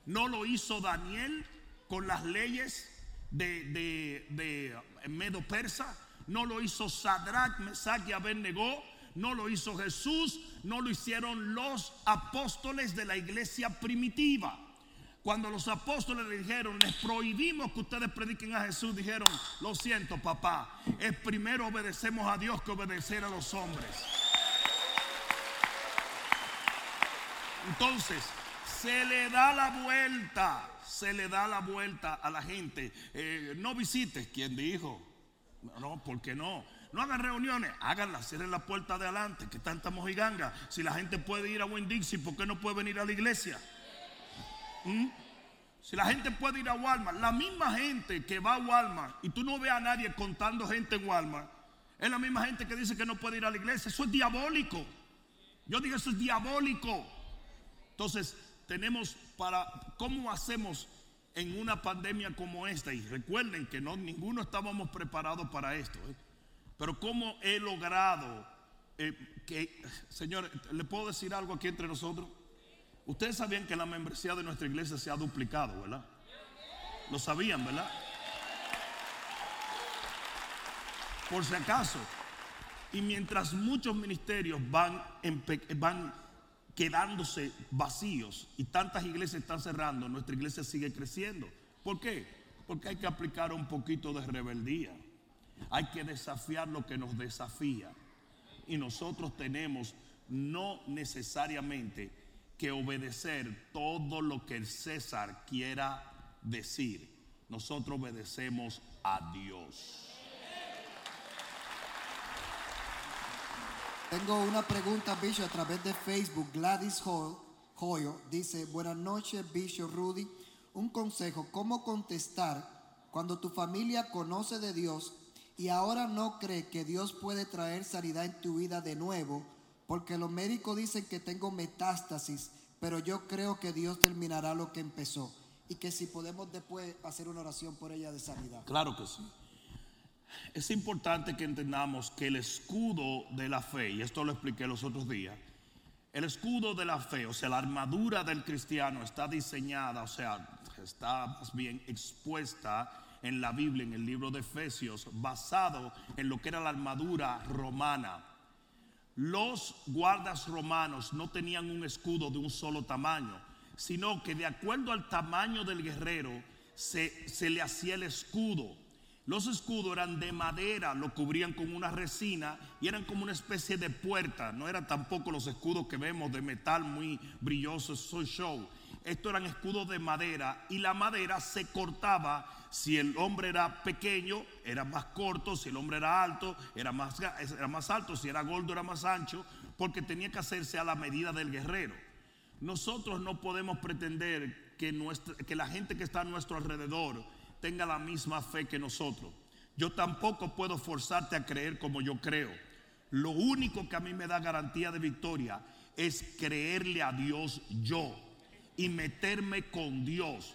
No lo hizo Daniel con las leyes de, Medo Persa. No lo hizo Sadrach, Mesach y Abednego. No lo hizo Jesús. No lo hicieron los apóstoles de la iglesia primitiva. Cuando los apóstoles le dijeron, les prohibimos que ustedes prediquen a Jesús, dijeron, lo siento papá, es primero obedecemos a Dios que obedecer a los hombres. Entonces, se le da la vuelta, se le da la vuelta a la gente. Eh, no visites, ¿quién dijo? No, ¿por qué no? No hagan reuniones, háganlas, cierren la puerta de adelante, que tanta mojiganga. Si la gente puede ir a Winn ¿por qué no puede venir a la iglesia? ¿Mm? Si la gente puede ir a Walmart, la misma gente que va a Walmart y tú no ves a nadie contando gente en Walmart, es la misma gente que dice que no puede ir a la iglesia. Eso es diabólico. Yo digo, eso es diabólico. Entonces, tenemos para, ¿cómo hacemos en una pandemia como esta? Y recuerden que no, ninguno estábamos preparados para esto. ¿eh? Pero ¿cómo he logrado eh, que, señores, ¿le puedo decir algo aquí entre nosotros? Ustedes sabían que la membresía de nuestra iglesia se ha duplicado, ¿verdad? Lo sabían, ¿verdad? Por si acaso. Y mientras muchos ministerios van, van quedándose vacíos y tantas iglesias están cerrando, nuestra iglesia sigue creciendo. ¿Por qué? Porque hay que aplicar un poquito de rebeldía. Hay que desafiar lo que nos desafía. Y nosotros tenemos no necesariamente que obedecer todo lo que el César quiera decir. Nosotros obedecemos a Dios. Tengo una pregunta, Bishop, a través de Facebook. Gladys Hoyo dice, buenas noches, Bishop Rudy. Un consejo, ¿cómo contestar cuando tu familia conoce de Dios y ahora no cree que Dios puede traer sanidad en tu vida de nuevo? Porque los médicos dicen que tengo metástasis, pero yo creo que Dios terminará lo que empezó y que si podemos después hacer una oración por ella de sanidad. Claro que sí. Es importante que entendamos que el escudo de la fe, y esto lo expliqué los otros días, el escudo de la fe, o sea, la armadura del cristiano está diseñada, o sea, está más bien expuesta en la Biblia, en el libro de Efesios, basado en lo que era la armadura romana. Los guardas romanos no tenían un escudo de un solo tamaño, sino que de acuerdo al tamaño del guerrero se, se le hacía el escudo. Los escudos eran de madera, lo cubrían con una resina y eran como una especie de puerta. No eran tampoco los escudos que vemos de metal muy brillosos, soy show. Estos eran escudos de madera y la madera se cortaba si el hombre era pequeño, era más corto, si el hombre era alto, era más, era más alto, si era gordo, era más ancho, porque tenía que hacerse a la medida del guerrero. Nosotros no podemos pretender que, nuestra, que la gente que está a nuestro alrededor tenga la misma fe que nosotros. Yo tampoco puedo forzarte a creer como yo creo. Lo único que a mí me da garantía de victoria es creerle a Dios yo y meterme con Dios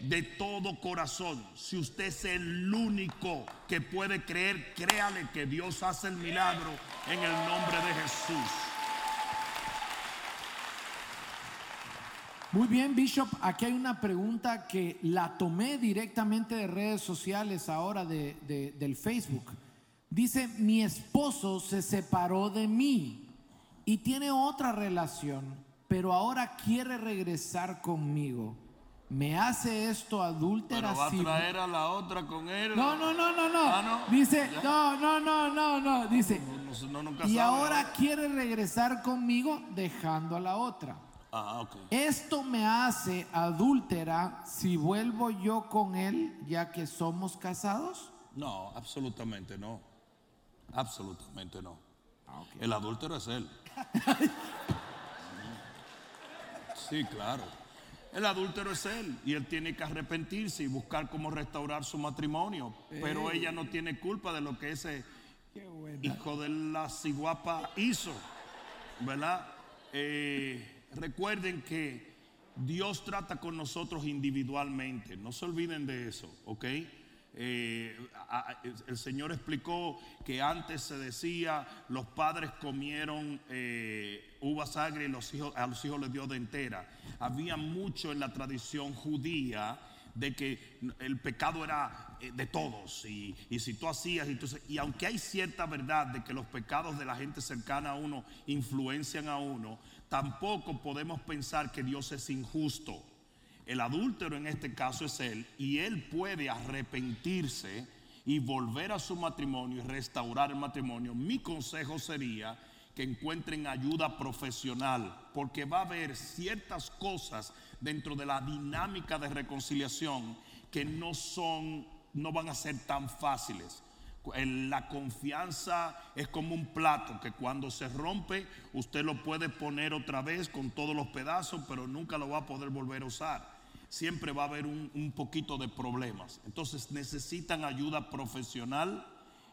de todo corazón. Si usted es el único que puede creer, créale que Dios hace el milagro en el nombre de Jesús. Muy bien, Bishop. Aquí hay una pregunta que la tomé directamente de redes sociales ahora de, de- del Facebook. Dice, mi esposo se separó de mí y tiene otra relación, pero ahora quiere regresar conmigo. ¿Me hace esto adúltera? Pero va a traer a la otra con él. No, no, no, no, no. Ah, no. Dice, Ya. no, no, no, no, no. Dice, No, no, nunca y sabe, ahora quiere regresar conmigo dejando a la otra. Ah, ok. Esto me hace adúltera si vuelvo yo con él ya que somos casados. No, absolutamente no. Absolutamente no. Ah, El adúltero es él. Sí, claro. El adúltero es él y él tiene que arrepentirse y buscar cómo restaurar su matrimonio. Pero ella no tiene culpa de lo que ese hijo de la ciguapa hizo, ¿verdad? Eh, recuerden que Dios trata con nosotros individualmente. No se olviden de eso, ¿ok? Eh, el Señor explicó que antes se decía los padres comieron eh, agrias y los hijos, a los hijos les dio de entera. Había mucho en la tradición judía de que el pecado era eh, de todos y, si tú hacías y, y aunque hay cierta verdad de que los pecados de la gente cercana a uno influencian a uno, tampoco podemos pensar que Dios es injusto. El adúltero en este caso es él y él puede arrepentirse y volver a su matrimonio y restaurar el matrimonio. Mi consejo sería que encuentren ayuda profesional porque va a haber ciertas cosas dentro de la dinámica de reconciliación que no son no van a ser tan fáciles. La confianza es como un plato que cuando se rompe usted lo puede poner otra vez con todos los pedazos, pero nunca lo va a poder volver a usar. Siempre va a haber un, poquito de problemas. Entonces necesitan ayuda profesional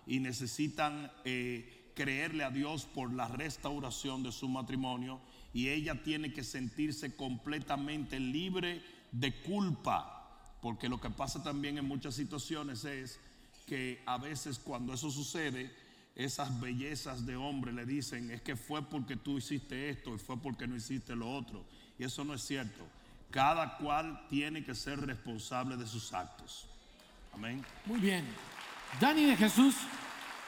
y necesitan eh, creerle a Dios por la restauración de su matrimonio y ella tiene que sentirse completamente libre de culpa, porque lo que pasa también en muchas situaciones es que a veces cuando eso sucede, esas bellezas de hombre le dicen, es que fue porque tú hiciste esto y fue porque no hiciste lo otro. Y eso no es cierto. Cada cual tiene que ser responsable de sus actos. Amén. Muy bien. Dani de Jesús.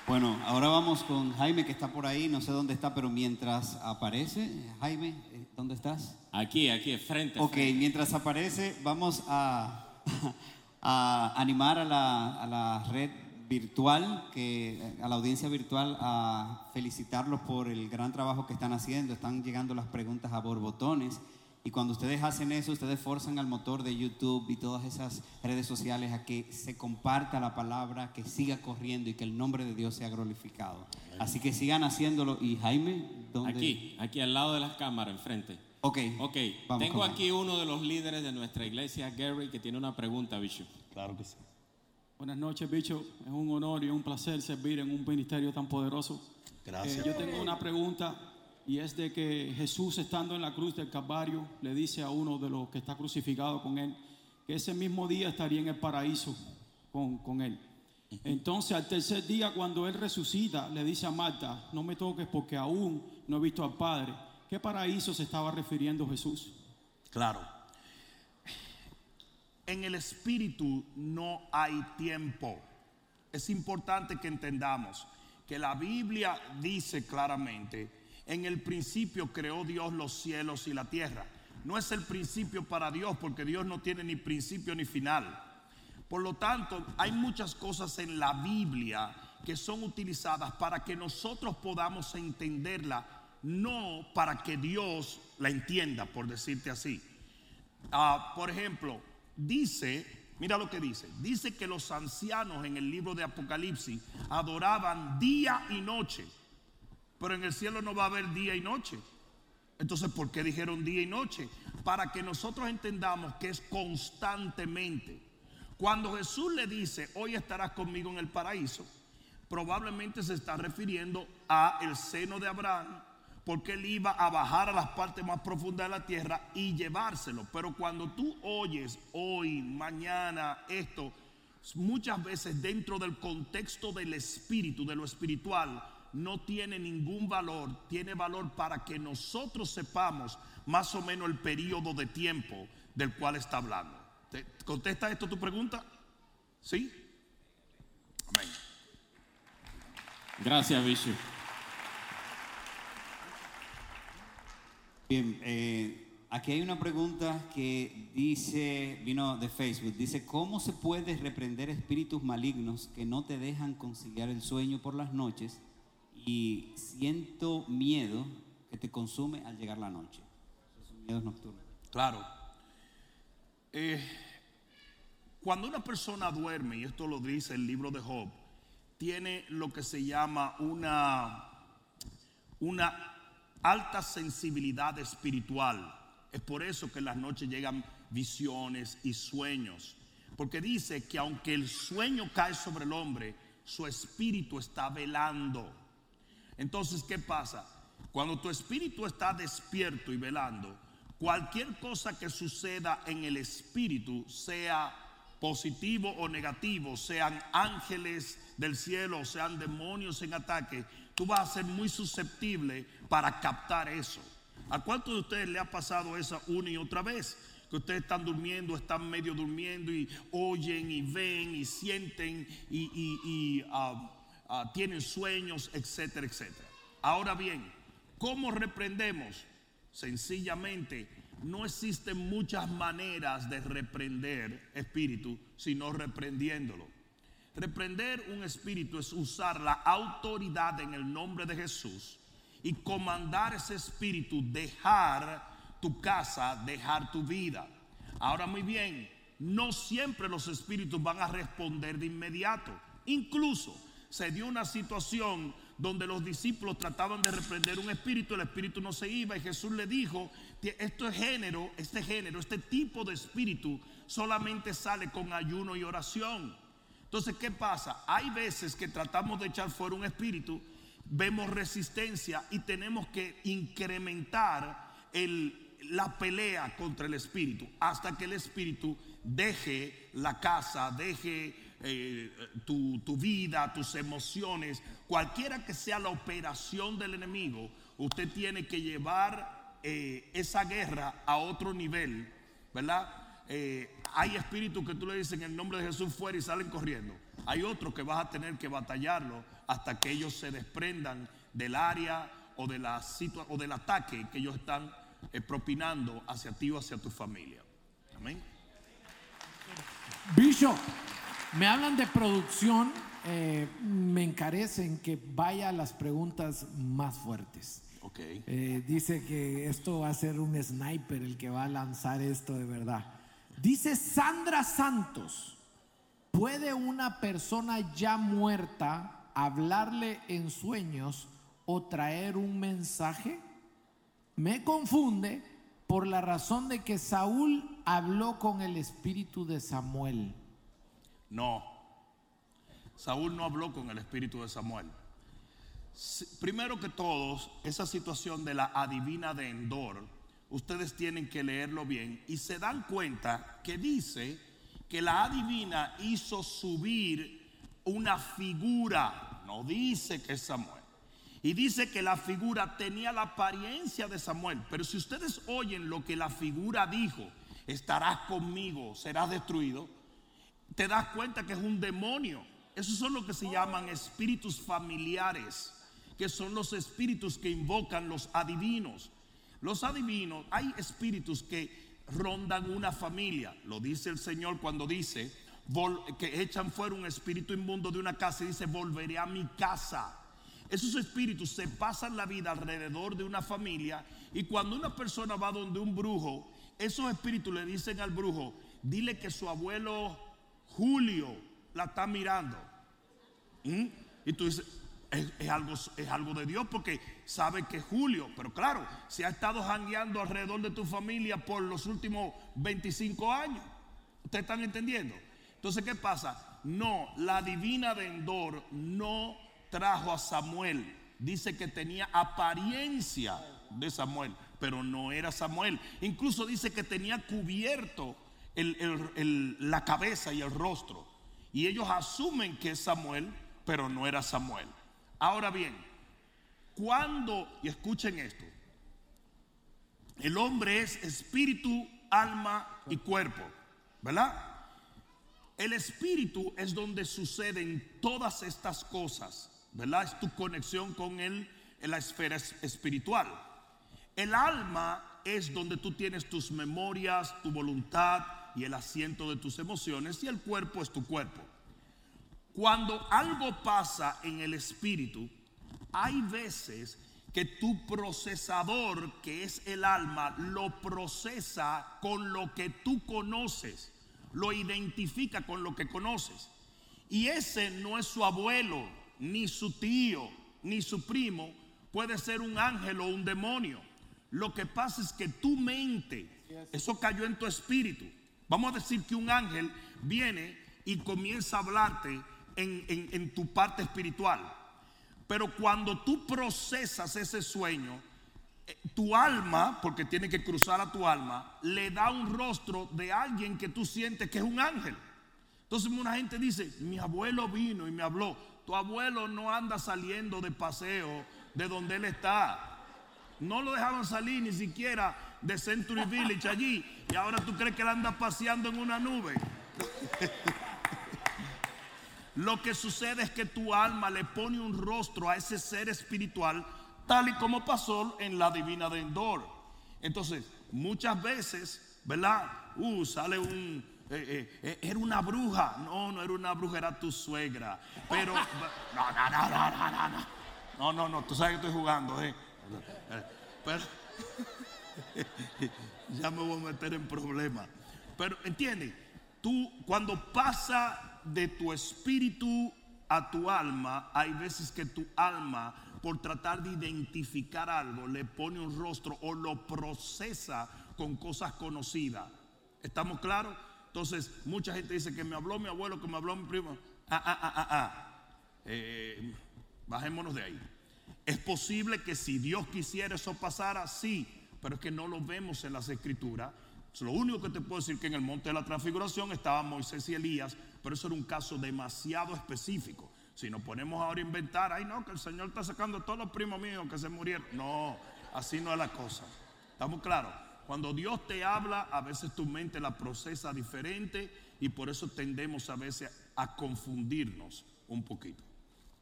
Bueno, ahora vamos con Jaime que está por ahí, no sé dónde está, pero mientras aparece, Jaime, eh, ¿dónde estás? Aquí, aquí, frente. Ok, mientras aparece, vamos a, a animar a la, a la red virtual, que, a la audiencia virtual, a felicitarlos por el gran trabajo que están haciendo. Están llegando las preguntas a borbotones. Y cuando ustedes hacen eso, ustedes forzan al motor de YouTube y todas esas redes sociales a que se comparta la palabra, que siga corriendo y que el nombre de Dios sea glorificado. Así que sigan haciéndolo. Y Jaime, ¿dónde? Aquí, aquí al lado de las cámaras, enfrente. Ok. Ok, Vamos tengo con aquí uno de los líderes de nuestra iglesia, Gary, que tiene una pregunta, Bishop. Claro que sí. Buenas noches, Bishop. Es un honor y un placer servir en un ministerio tan poderoso. Gracias. Eh, yo tengo una pregunta y es de que Jesús estando en la cruz del Calvario le dice a uno de los que está crucificado con él que ese mismo día estaría en el paraíso con, con él. Entonces al tercer día cuando él resucita le dice a Marta, no me toques porque aún no he visto al Padre. ¿Qué paraíso se estaba refiriendo Jesús? Claro. En el espíritu no hay tiempo. Es importante que entendamos que la Biblia dice claramente, en el principio creó Dios los cielos y la tierra. No es el principio para Dios porque Dios no tiene ni principio ni final. Por lo tanto, hay muchas cosas en la Biblia que son utilizadas para que nosotros podamos entenderla, no para que Dios la entienda, por decirte así. Ah, por ejemplo, dice, mira lo que dice, dice que los ancianos en el libro de Apocalipsis adoraban día y noche, pero en el cielo no va a haber día y noche. Entonces, ¿por qué dijeron día y noche? Para que nosotros entendamos que es constantemente. Cuando Jesús le dice, hoy estarás conmigo en el paraíso, probablemente se está refiriendo a el seno de Abraham, porque él iba a bajar a las partes más profundas de la tierra y llevárselo. Pero cuando tú oyes hoy, mañana, esto, muchas veces dentro del contexto del espíritu, de lo espiritual, no tiene ningún valor, tiene valor para que nosotros sepamos más o menos el periodo de tiempo del cual está hablando. ¿Te- ¿Contesta esto tu pregunta? ¿Sí? Amén. Gracias, Bishop. Bien, eh, aquí hay una pregunta que dice, vino de Facebook, dice, ¿cómo se puede reprender espíritus malignos que no te dejan conciliar el sueño por las noches y siento miedo que te consume al llegar la noche? Miedos nocturnos. Claro. Eh, cuando una persona duerme, y esto lo dice el libro de Job, tiene lo que se llama una, una alta sensibilidad espiritual. Es por eso que en las noches llegan visiones y sueños. Porque dice que aunque el sueño cae sobre el hombre, su espíritu está velando. Entonces, ¿qué pasa? Cuando tu espíritu está despierto y velando, cualquier cosa que suceda en el espíritu, sea positivo o negativo, sean ángeles del cielo, sean demonios en ataque, tú vas a ser muy susceptible para captar eso. ¿A cuántos de ustedes le ha pasado eso una y otra vez? Que ustedes están durmiendo, están medio durmiendo y oyen y ven y sienten y, ah, ah, tienen sueños, etcétera, etcétera. Ahora bien, ¿cómo reprendemos? Sencillamente, no existen muchas maneras de reprender espíritu, sino reprendiéndolo. Reprender un espíritu es usar la autoridad en el nombre de Jesús y comandar ese espíritu, dejar tu casa, dejar tu vida. Ahora muy bien, no siempre los espíritus van a responder de inmediato. Incluso se dio una situación donde los discípulos trataban de reprender un espíritu, el espíritu no se iba y Jesús le dijo, que esto es género, este género, este tipo de espíritu solamente sale con ayuno y oración. Entonces, ¿qué pasa? Hay veces que tratamos de echar fuera un espíritu, vemos resistencia y tenemos que incrementar la pelea contra el espíritu hasta que el espíritu deje la casa, deje eh, tu, tu vida, tus emociones, cualquiera que sea la operación del enemigo, usted tiene que llevar eh, esa guerra a otro nivel, ¿verdad? Eh, hay espíritus que tú le dices en el nombre de Jesús fuera y salen corriendo. Hay otros que vas a tener que batallarlo hasta que ellos se desprendan del área o, de la situa- o del ataque que ellos están eh, propinando hacia ti o hacia tu familia. Amén. Bishop, me hablan de producción, eh, me encarecen que vaya a las preguntas más fuertes. Ok. Eh, dice que esto va a ser un sniper el que va a lanzar esto de verdad. Dice Sandra Santos, ¿puede una persona ya muerta hablarle en sueños o traer un mensaje? Me confunde por la razón de que Saúl habló con el espíritu de Samuel. No. Saúl no habló con el espíritu de Samuel. Primero que todos, esa situación de la adivina de Endor, ustedes tienen que leerlo bien y se dan cuenta que dice que la adivina hizo subir una figura, no dice que es Samuel. Y dice que la figura tenía la apariencia de Samuel. Pero si ustedes oyen lo que la figura dijo, estarás conmigo, serás destruido, te das cuenta que es un demonio. Esos son lo que se llaman espíritus familiares, que son los espíritus que invocan los adivinos. Los adivinos, hay espíritus que rondan una familia. Lo dice el Señor cuando dice que echan fuera un espíritu inmundo de una casa y dice, volveré a mi casa. Esos espíritus se pasan la vida alrededor de una familia y cuando una persona va donde un brujo, esos espíritus le dicen al brujo, dile que su abuelo Julio la está mirando. ¿Mm? Y tú dices, es, algo, es algo de Dios porque sabe que Julio, pero claro, se ha estado jangueando alrededor de tu familia por los últimos 25 años. ¿Ustedes están entendiendo? Entonces, ¿qué pasa? No, la divina de no trajo a Samuel. Dice que tenía apariencia de Samuel, pero no era Samuel. Incluso dice que tenía cubierto la cabeza y el rostro. Y ellos asumen que es Samuel, pero no era Samuel. Ahora bien, Cuando, y escuchen esto, el hombre es espíritu, alma y cuerpo, ¿verdad? El espíritu es donde suceden todas estas cosas, ¿verdad? Es tu conexión con él en la esfera espiritual. El alma es donde tú tienes tus memorias, tu voluntad y el asiento de tus emociones y el cuerpo es tu cuerpo. Cuando algo pasa en el espíritu, hay veces que tu procesador, que es el alma, lo procesa con lo que tú conoces, lo identifica con lo que conoces. Y ese no es su abuelo, ni su tío, ni su primo, puede ser un ángel o un demonio. Lo que pasa es que tu mente, eso cayó en tu espíritu. Vamos a decir que un ángel viene y comienza a hablarte en, en tu parte espiritual. Pero cuando tú procesas ese sueño, eh, tu alma, porque tiene que cruzar a tu alma, le da un rostro de alguien que tú sientes que es un ángel. Entonces una gente dice, mi abuelo vino y me habló. Tu abuelo no anda saliendo de paseo de donde él está. No lo dejaban salir ni siquiera de Century Village allí. Y ahora tú crees que él anda paseando en una nube. Lo que sucede es que tu alma le pone un rostro a ese ser espiritual, tal y como pasó en la divina de Endor. Entonces, muchas veces, ¿verdad? Uh, sale un. Eh, eh, eh, era una bruja. No, no era una bruja, era tu suegra. Pero. No, no, no, no, no, no. No, no, no, no tú sabes que estoy jugando, ¿eh? Pero. ya me voy a meter en problemas. Pero, ¿entiendes? Tú, cuando pasa de tu espíritu a tu alma, hay veces que tu alma, por tratar de identificar algo, le pone un rostro o lo procesa con cosas conocidas. ¿Estamos claros? Entonces, mucha gente dice que me habló mi abuelo, que me habló mi primo. Ah, ah, ah, ah, ah. Eh, bajémonos de ahí. Es posible que si Dios quisiera eso pasara, sí, pero es que no lo vemos en las escrituras. Lo único que te puedo decir que en el monte de la transfiguración estaban Moisés y Elías pero eso era un caso demasiado específico. Si nos ponemos ahora a inventar, ay no, que el Señor está sacando a todos los primos míos que se murieron. No, así no es la cosa. ¿Estamos claros? Cuando Dios te habla, a veces tu mente la procesa diferente y por eso tendemos a veces a confundirnos un poquito.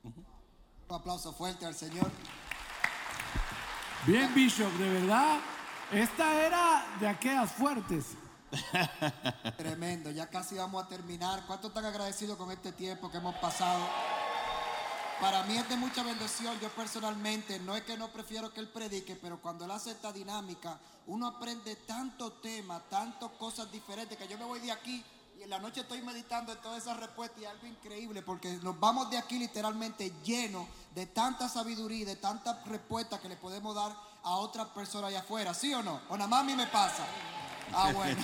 Un aplauso fuerte al Señor. Bien, Bishop, de verdad, esta era de aquellas fuertes. Tremendo, ya casi vamos a terminar. ¿Cuánto están agradecidos con este tiempo que hemos pasado? Para mí es de mucha bendición. Yo personalmente, no es que no prefiero que él predique, pero cuando él hace esta dinámica, uno aprende tantos temas, tantas cosas diferentes, que yo me voy de aquí y en la noche estoy meditando en todas esas respuestas y algo increíble, porque nos vamos de aquí literalmente llenos de tanta sabiduría de tantas respuestas que le podemos dar a otras personas allá afuera. ¿Sí o no? O nada más a mí me pasa. Ah, bueno.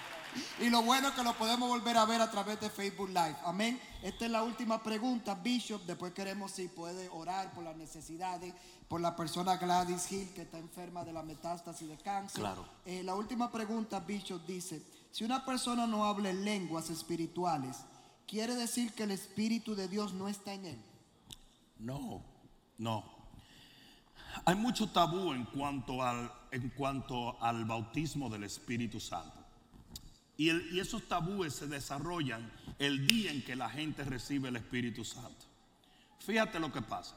y lo bueno es que lo podemos volver a ver a través de Facebook Live. Amén. Esta es la última pregunta, Bishop. Después queremos si puede orar por las necesidades, por la persona Gladys Hill que está enferma de la metástasis de cáncer. Claro. Eh, la última pregunta, Bishop, dice, si una persona no habla lenguas espirituales, ¿quiere decir que el Espíritu de Dios no está en él? No, no. Hay mucho tabú en cuanto al, en cuanto al bautismo del Espíritu Santo. Y, y esos tabúes se desarrollan el día en que la gente recibe el Espíritu Santo. Fíjate lo que pasa.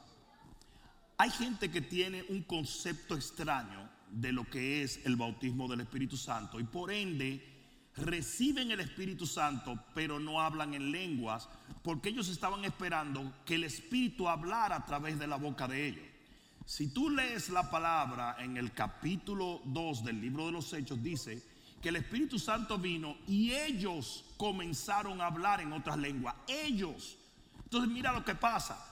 Hay gente que tiene un concepto extraño de lo que es el bautismo del Espíritu Santo y por ende reciben el Espíritu Santo pero no hablan en lenguas porque ellos estaban esperando que el Espíritu hablara a través de la boca de ellos. Si tú lees la palabra en el capítulo 2 del libro de los Hechos, dice que el Espíritu Santo vino y ellos comenzaron a hablar en otras lenguas. Ellos. Entonces mira lo que pasa.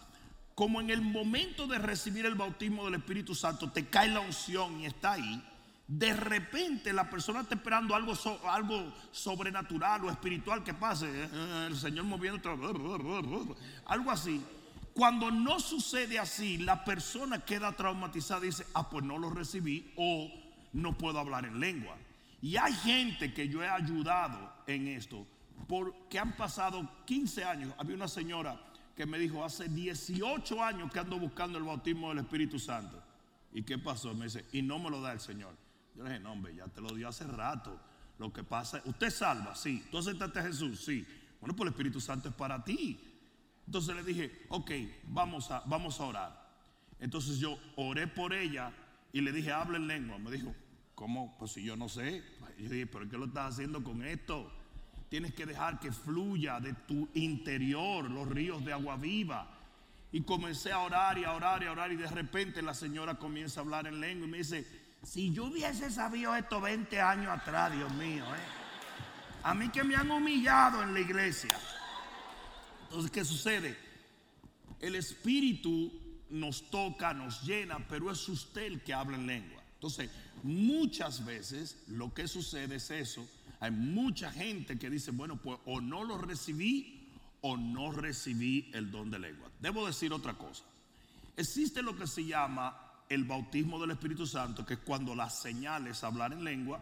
Como en el momento de recibir el bautismo del Espíritu Santo te cae la unción y está ahí, de repente la persona está esperando algo, algo sobrenatural o espiritual que pase. Eh, el Señor moviendo algo así. Cuando no sucede así, la persona queda traumatizada y dice, ah, pues no lo recibí o no puedo hablar en lengua. Y hay gente que yo he ayudado en esto, porque han pasado 15 años. Había una señora que me dijo, hace 18 años que ando buscando el bautismo del Espíritu Santo. ¿Y qué pasó? Me dice, y no me lo da el Señor. Yo le dije, no, hombre, ya te lo dio hace rato. Lo que pasa, usted salva, sí. ¿Tú aceptaste a Jesús? Sí. Bueno, pues el Espíritu Santo es para ti. Entonces le dije, ok, vamos a, vamos a orar. Entonces yo oré por ella y le dije, habla en lengua. Me dijo, ¿cómo? Pues si yo no sé. Yo dije, ¿pero qué lo estás haciendo con esto? Tienes que dejar que fluya de tu interior los ríos de agua viva. Y comencé a orar y a orar y a orar y de repente la señora comienza a hablar en lengua y me dice, si yo hubiese sabido esto 20 años atrás, Dios mío, ¿eh? a mí que me han humillado en la iglesia. Entonces, ¿qué sucede? El Espíritu nos toca, nos llena, pero es usted el que habla en lengua. Entonces, muchas veces lo que sucede es eso. Hay mucha gente que dice, bueno, pues o no lo recibí o no recibí el don de lengua. Debo decir otra cosa. Existe lo que se llama el bautismo del Espíritu Santo, que es cuando las señales hablar en lengua,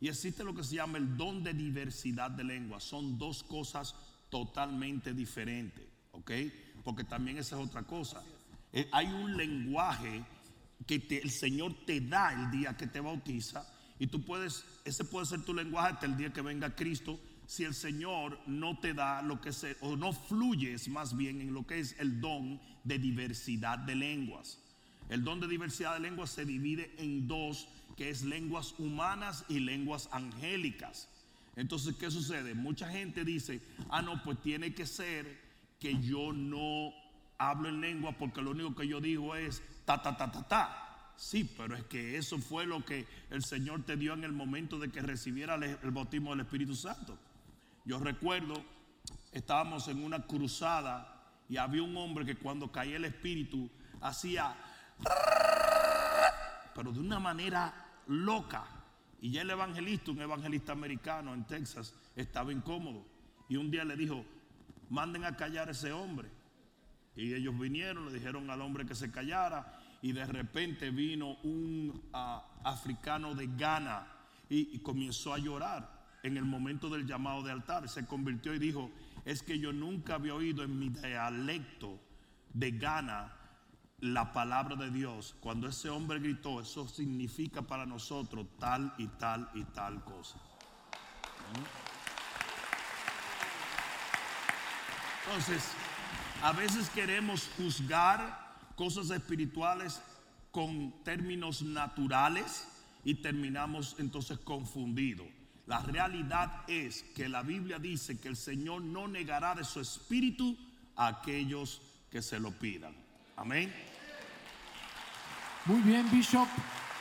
y existe lo que se llama el don de diversidad de lengua. Son dos cosas totalmente diferentes, ¿ok? Porque también esa es otra cosa. Eh, hay un lenguaje que el Señor te da el día que te bautiza y tú puedes, ese puede ser tu lenguaje hasta el día que venga Cristo si el Señor no te da lo que se, o no fluyes más bien en lo que es el don de diversidad de lenguas. El don de diversidad de lenguas se divide en dos, que es lenguas humanas y lenguas angélicas. Entonces, ¿qué sucede? Mucha gente dice, ah, no, pues tiene que ser que yo no hablo en lengua porque lo único que yo digo es ta, ta, ta, ta, ta. Sí, pero es que eso fue lo que el Señor te dio en el momento de que recibiera el bautismo del Espíritu Santo. Yo recuerdo, estábamos en una cruzada y había un hombre que cuando caía el Espíritu hacía, pero de una manera loca. Y ya el evangelista, un evangelista americano en Texas, estaba incómodo. Y un día le dijo, manden a callar a ese hombre. Y ellos vinieron, le dijeron al hombre que se callara. Y de repente vino un ah, africano de Ghana y, comenzó a llorar en el momento del llamado de altar. Se convirtió y dijo, es que yo nunca había oído en mi dialecto de Ghana la palabra de Dios. Cuando ese hombre gritó, eso significa para nosotros tal y tal y tal cosa. Entonces, a veces queremos juzgar cosas espirituales con términos naturales y terminamos entonces confundidos. La realidad es que la Biblia dice que el Señor no negará de su espíritu a aquellos que se lo pidan. Amén. Muy bien, Bishop.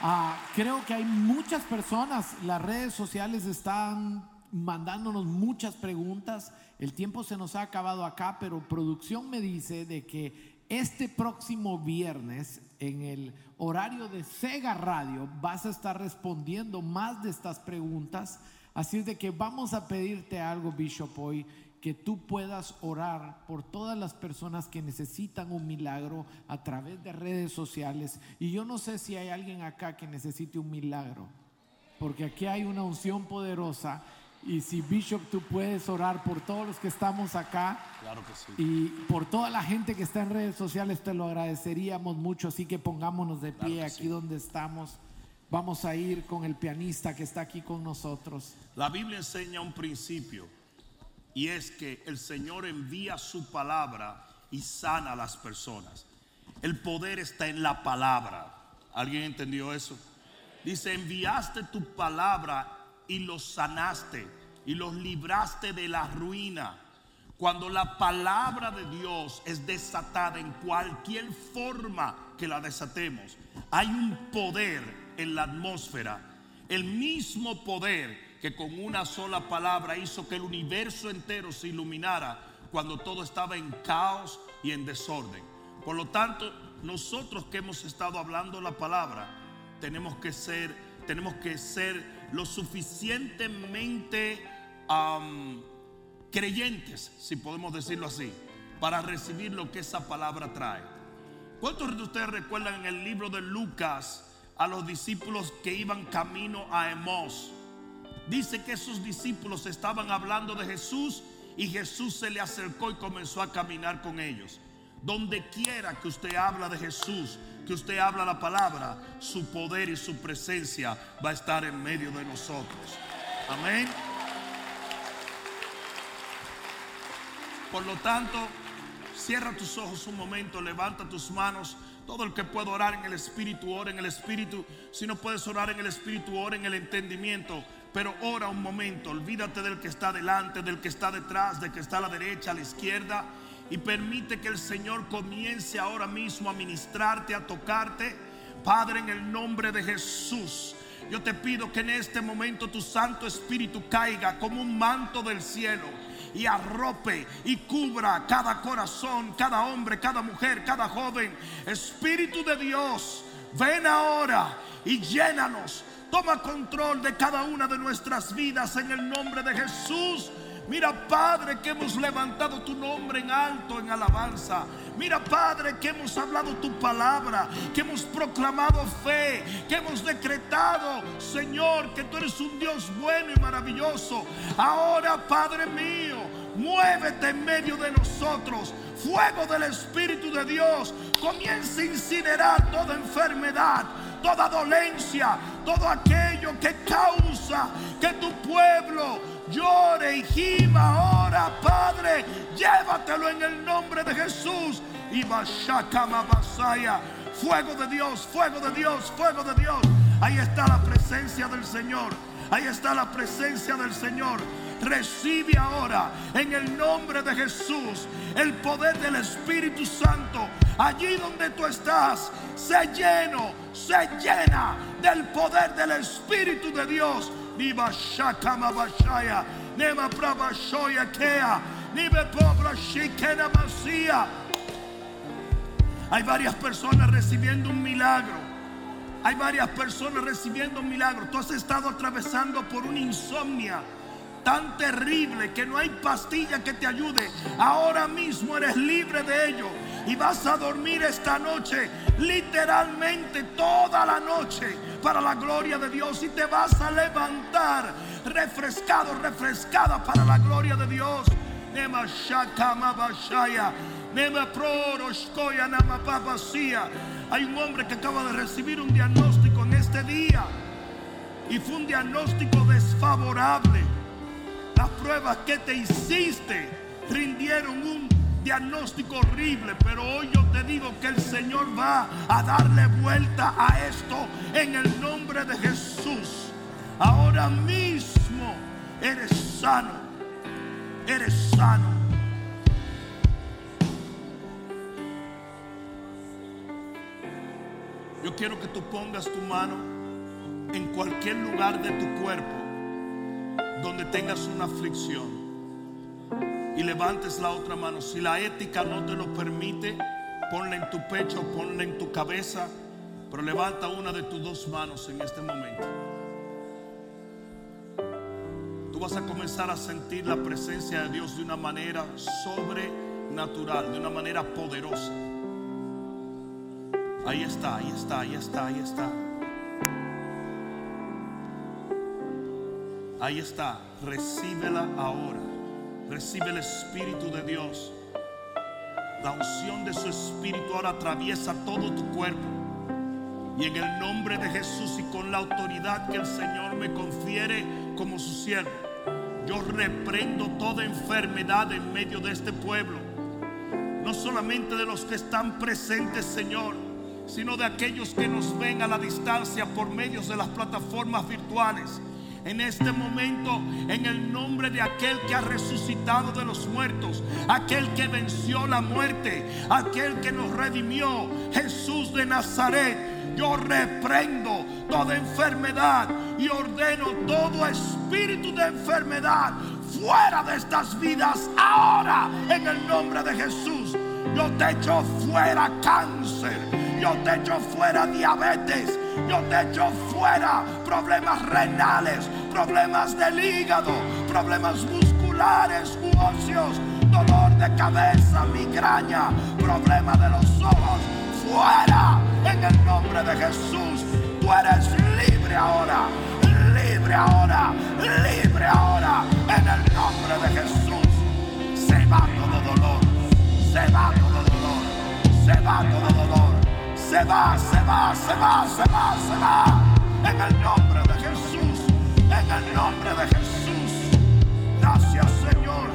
Ah, creo que hay muchas personas, las redes sociales están mandándonos muchas preguntas. El tiempo se nos ha acabado acá, pero producción me dice de que este próximo viernes en el horario de Sega Radio vas a estar respondiendo más de estas preguntas. Así es de que vamos a pedirte algo, Bishop, hoy, que tú puedas orar por todas las personas que necesitan un milagro a través de redes sociales. Y yo no sé si hay alguien acá que necesite un milagro, porque aquí hay una unción poderosa y si Bishop tú puedes orar por todos los que estamos acá. Claro que sí. Y por toda la gente que está en redes sociales te lo agradeceríamos mucho, así que pongámonos de pie aquí donde estamos. Vamos a ir con el pianista que está aquí con nosotros. La Biblia enseña un principio y es que el Señor envía su palabra y sana a las personas. El poder está en la palabra. ¿Alguien entendió eso? Dice, enviaste tu palabra y los sanaste y los libraste de la ruina. Cuando la palabra de Dios es desatada en cualquier forma que la desatemos, hay un poder en la atmósfera. El mismo poder que con una sola palabra hizo que el universo entero se iluminara cuando todo estaba en caos y en desorden. Por lo tanto, nosotros que hemos estado hablando la palabra, tenemos que ser, tenemos que ser lo suficientemente creyentes, si podemos decirlo así, para recibir lo que esa palabra trae. ¿Cuántos de ustedes recuerdan en el libro de Lucas a los discípulos que iban camino a Emos? Dice que esos discípulos estaban hablando de Jesús Y Jesús se le acercó y comenzó a caminar con ellos. Donde quiera que usted habla de Jesús, que usted habla la palabra, su poder y su presencia va a estar en medio de nosotros. Amén. Por lo tanto, cierra tus ojos un momento, levanta tus manos. Todo el que pueda orar en el Espíritu, ora en el Espíritu. Si no puedes orar en el Espíritu, ora en el entendimiento. Pero ora un momento, olvídate del que está delante, del que está detrás, del que está a la derecha, a la izquierda. Y permite que el Señor comience ahora mismo a ministrarte, a tocarte. Padre, en el nombre de Jesús. Yo te pido que en este momento tu Santo Espíritu caiga como un manto del cielo y arrope y cubra cada corazón, cada hombre, cada mujer, cada joven. Espíritu de Dios, ven ahora y llénanos. Toma control de cada una de nuestras vidas en el nombre de Jesús. Mira, Padre, que hemos levantado tu nombre en alto, en alabanza. Mira, Padre, que hemos hablado tu palabra, que hemos proclamado fe, que hemos decretado, Señor, que tú eres un Dios bueno y maravilloso. Ahora, Padre mío, muévete en medio de nosotros. Fuego del Espíritu de Dios comienza a incinerar toda enfermedad, toda dolencia, todo aquello que causa que tu pueblo llore y gima ahora, Padre. Llévatelo en el nombre de Jesús. Y Basaya. Fuego de Dios, fuego de Dios, fuego de Dios. Ahí está la presencia del Señor. Ahí está la presencia del Señor. Recibe ahora en el nombre de Jesús el poder del Espíritu Santo. Allí donde tú estás, se lleno, se llena del poder del Espíritu de Dios. Hay varias personas recibiendo un milagro. Hay varias personas recibiendo un milagro. Tú has estado atravesando por una insomnia tan terrible que no hay pastilla que te ayude. Ahora mismo eres libre de ello y vas a dormir esta noche, literalmente toda la noche, para la gloria de Dios y te vas a levantar refrescado, refrescada para la gloria de Dios. Hay un hombre que acaba de recibir un diagnóstico en este día y fue un diagnóstico desfavorable. Las pruebas que te hiciste rindieron un diagnóstico horrible, pero hoy yo te digo que el Señor va a darle vuelta a esto en el nombre de Jesús. Ahora mismo eres sano, eres sano. Yo quiero que tú pongas tu mano en cualquier lugar de tu cuerpo donde tengas una aflicción y levantes la otra mano. Si la ética no te lo permite, ponla en tu pecho, ponla en tu cabeza, pero levanta una de tus dos manos en este momento. Tú vas a comenzar a sentir la presencia de Dios de una manera sobrenatural, de una manera poderosa. Ahí está, ahí está, ahí está, ahí está. Ahí está, recíbela ahora. Recibe el Espíritu de Dios. La unción de su Espíritu ahora atraviesa todo tu cuerpo. Y en el nombre de Jesús y con la autoridad que el Señor me confiere como su siervo, yo reprendo toda enfermedad en medio de este pueblo. No solamente de los que están presentes, Señor, sino de aquellos que nos ven a la distancia por medios de las plataformas virtuales. En este momento, en el nombre de aquel que ha resucitado de los muertos, aquel que venció la muerte, aquel que nos redimió, Jesús de Nazaret, yo reprendo toda enfermedad y ordeno todo espíritu de enfermedad fuera de estas vidas ahora en el nombre de Jesús. Yo te echo fuera cáncer. Yo te echo fuera diabetes. Yo te echo fuera problemas renales, problemas del hígado, problemas musculares u dolor de cabeza, migraña, problema de los ojos. Fuera en el nombre de Jesús. Tú eres libre ahora. Libre ahora. Libre ahora. En el nombre de Jesús. va todo dolor, se va todo dolor, se va todo dolor, se va, se va, se va, se va, se va. En el nombre de Jesús, en el nombre de Jesús. Gracias Señor,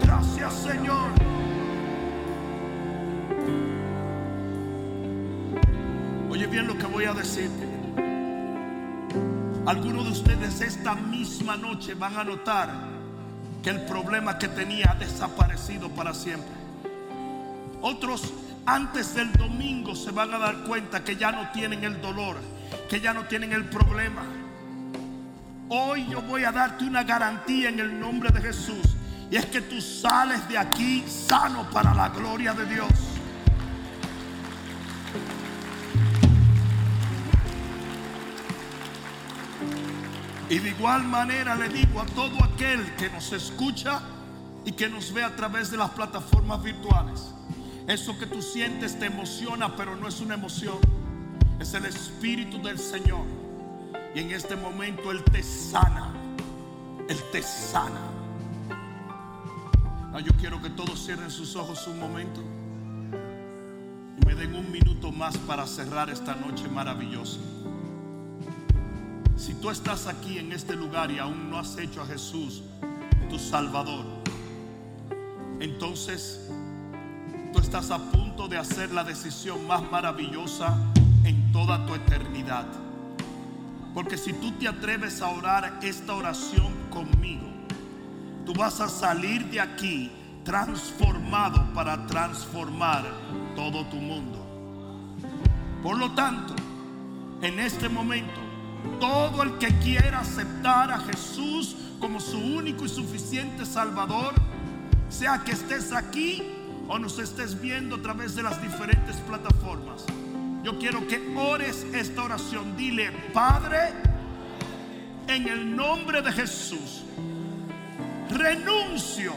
gracias Señor. Oye bien lo que voy a decirte. Algunos de ustedes esta misma noche van a notar que el problema que tenía ha desaparecido para siempre. Otros antes del domingo se van a dar cuenta que ya no tienen el dolor, que ya no tienen el problema. Hoy yo voy a darte una garantía en el nombre de Jesús. Y es que tú sales de aquí sano para la gloria de Dios. Y de igual manera le digo a todo aquel que nos escucha y que nos ve a través de las plataformas virtuales. Eso que tú sientes te emociona, pero no es una emoción. Es el Espíritu del Señor. Y en este momento Él te sana. Él te sana. Ah, yo quiero que todos cierren sus ojos un momento. Y me den un minuto más para cerrar esta noche maravillosa. Si tú estás aquí en este lugar y aún no has hecho a Jesús tu Salvador, entonces tú estás a punto de hacer la decisión más maravillosa en toda tu eternidad. Porque si tú te atreves a orar esta oración conmigo, tú vas a salir de aquí transformado para transformar todo tu mundo. Por lo tanto, en este momento, todo el que quiera aceptar a Jesús como su único y suficiente Salvador, sea que estés aquí o nos estés viendo a través de las diferentes plataformas, yo quiero que ores esta oración. Dile, Padre, en el nombre de Jesús, renuncio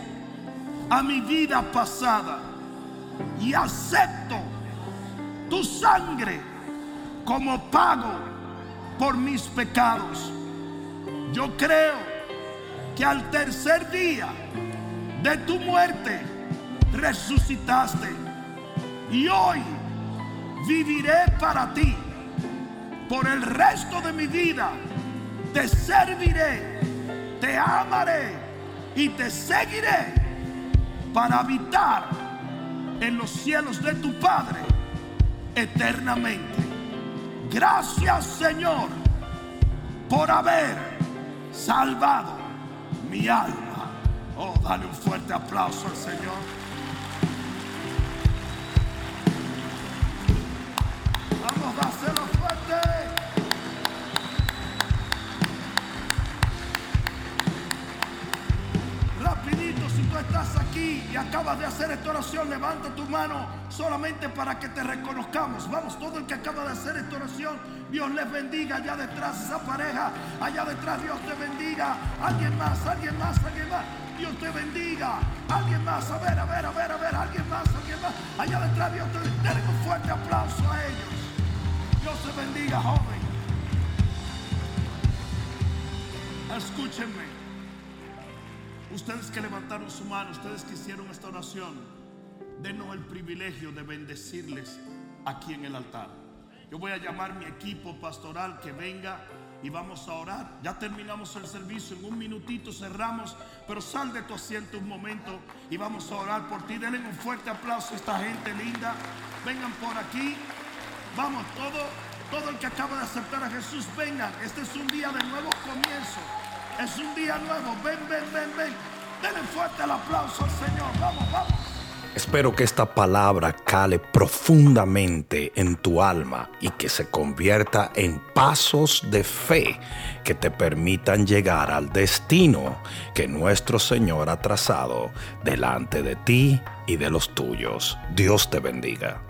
a mi vida pasada y acepto tu sangre como pago por mis pecados. Yo creo que al tercer día de tu muerte resucitaste y hoy viviré para ti por el resto de mi vida. Te serviré, te amaré y te seguiré para habitar en los cielos de tu Padre eternamente. Gracias Señor por haber salvado mi alma. Oh, dale un fuerte aplauso al Señor. Acabas de hacer esta oración, levanta tu mano solamente para que te reconozcamos. Vamos, todo el que acaba de hacer esta oración, Dios les bendiga allá detrás esa pareja, allá detrás Dios te bendiga. Alguien más, alguien más, alguien más. Dios te bendiga. Alguien más, a ver, a ver, a ver, a ver, alguien más, alguien más. Allá detrás Dios te bendiga. Denle un fuerte aplauso a ellos. Dios te bendiga, joven. Escúchenme. Ustedes que levantaron su mano, ustedes que hicieron esta oración, denos el privilegio de bendecirles aquí en el altar. Yo voy a llamar mi equipo pastoral que venga y vamos a orar. Ya terminamos el servicio, en un minutito cerramos, pero sal de tu asiento un momento y vamos a orar por ti. Denle un fuerte aplauso a esta gente linda. Vengan por aquí. Vamos, todo, todo el que acaba de aceptar a Jesús, vengan. Este es un día de nuevo comienzo. Es un día nuevo. Ven, ven, ven, ven. Denle fuerte el aplauso al Señor. Vamos, vamos. Espero que esta palabra cale profundamente en tu alma y que se convierta en pasos de fe que te permitan llegar al destino que nuestro Señor ha trazado delante de ti y de los tuyos. Dios te bendiga.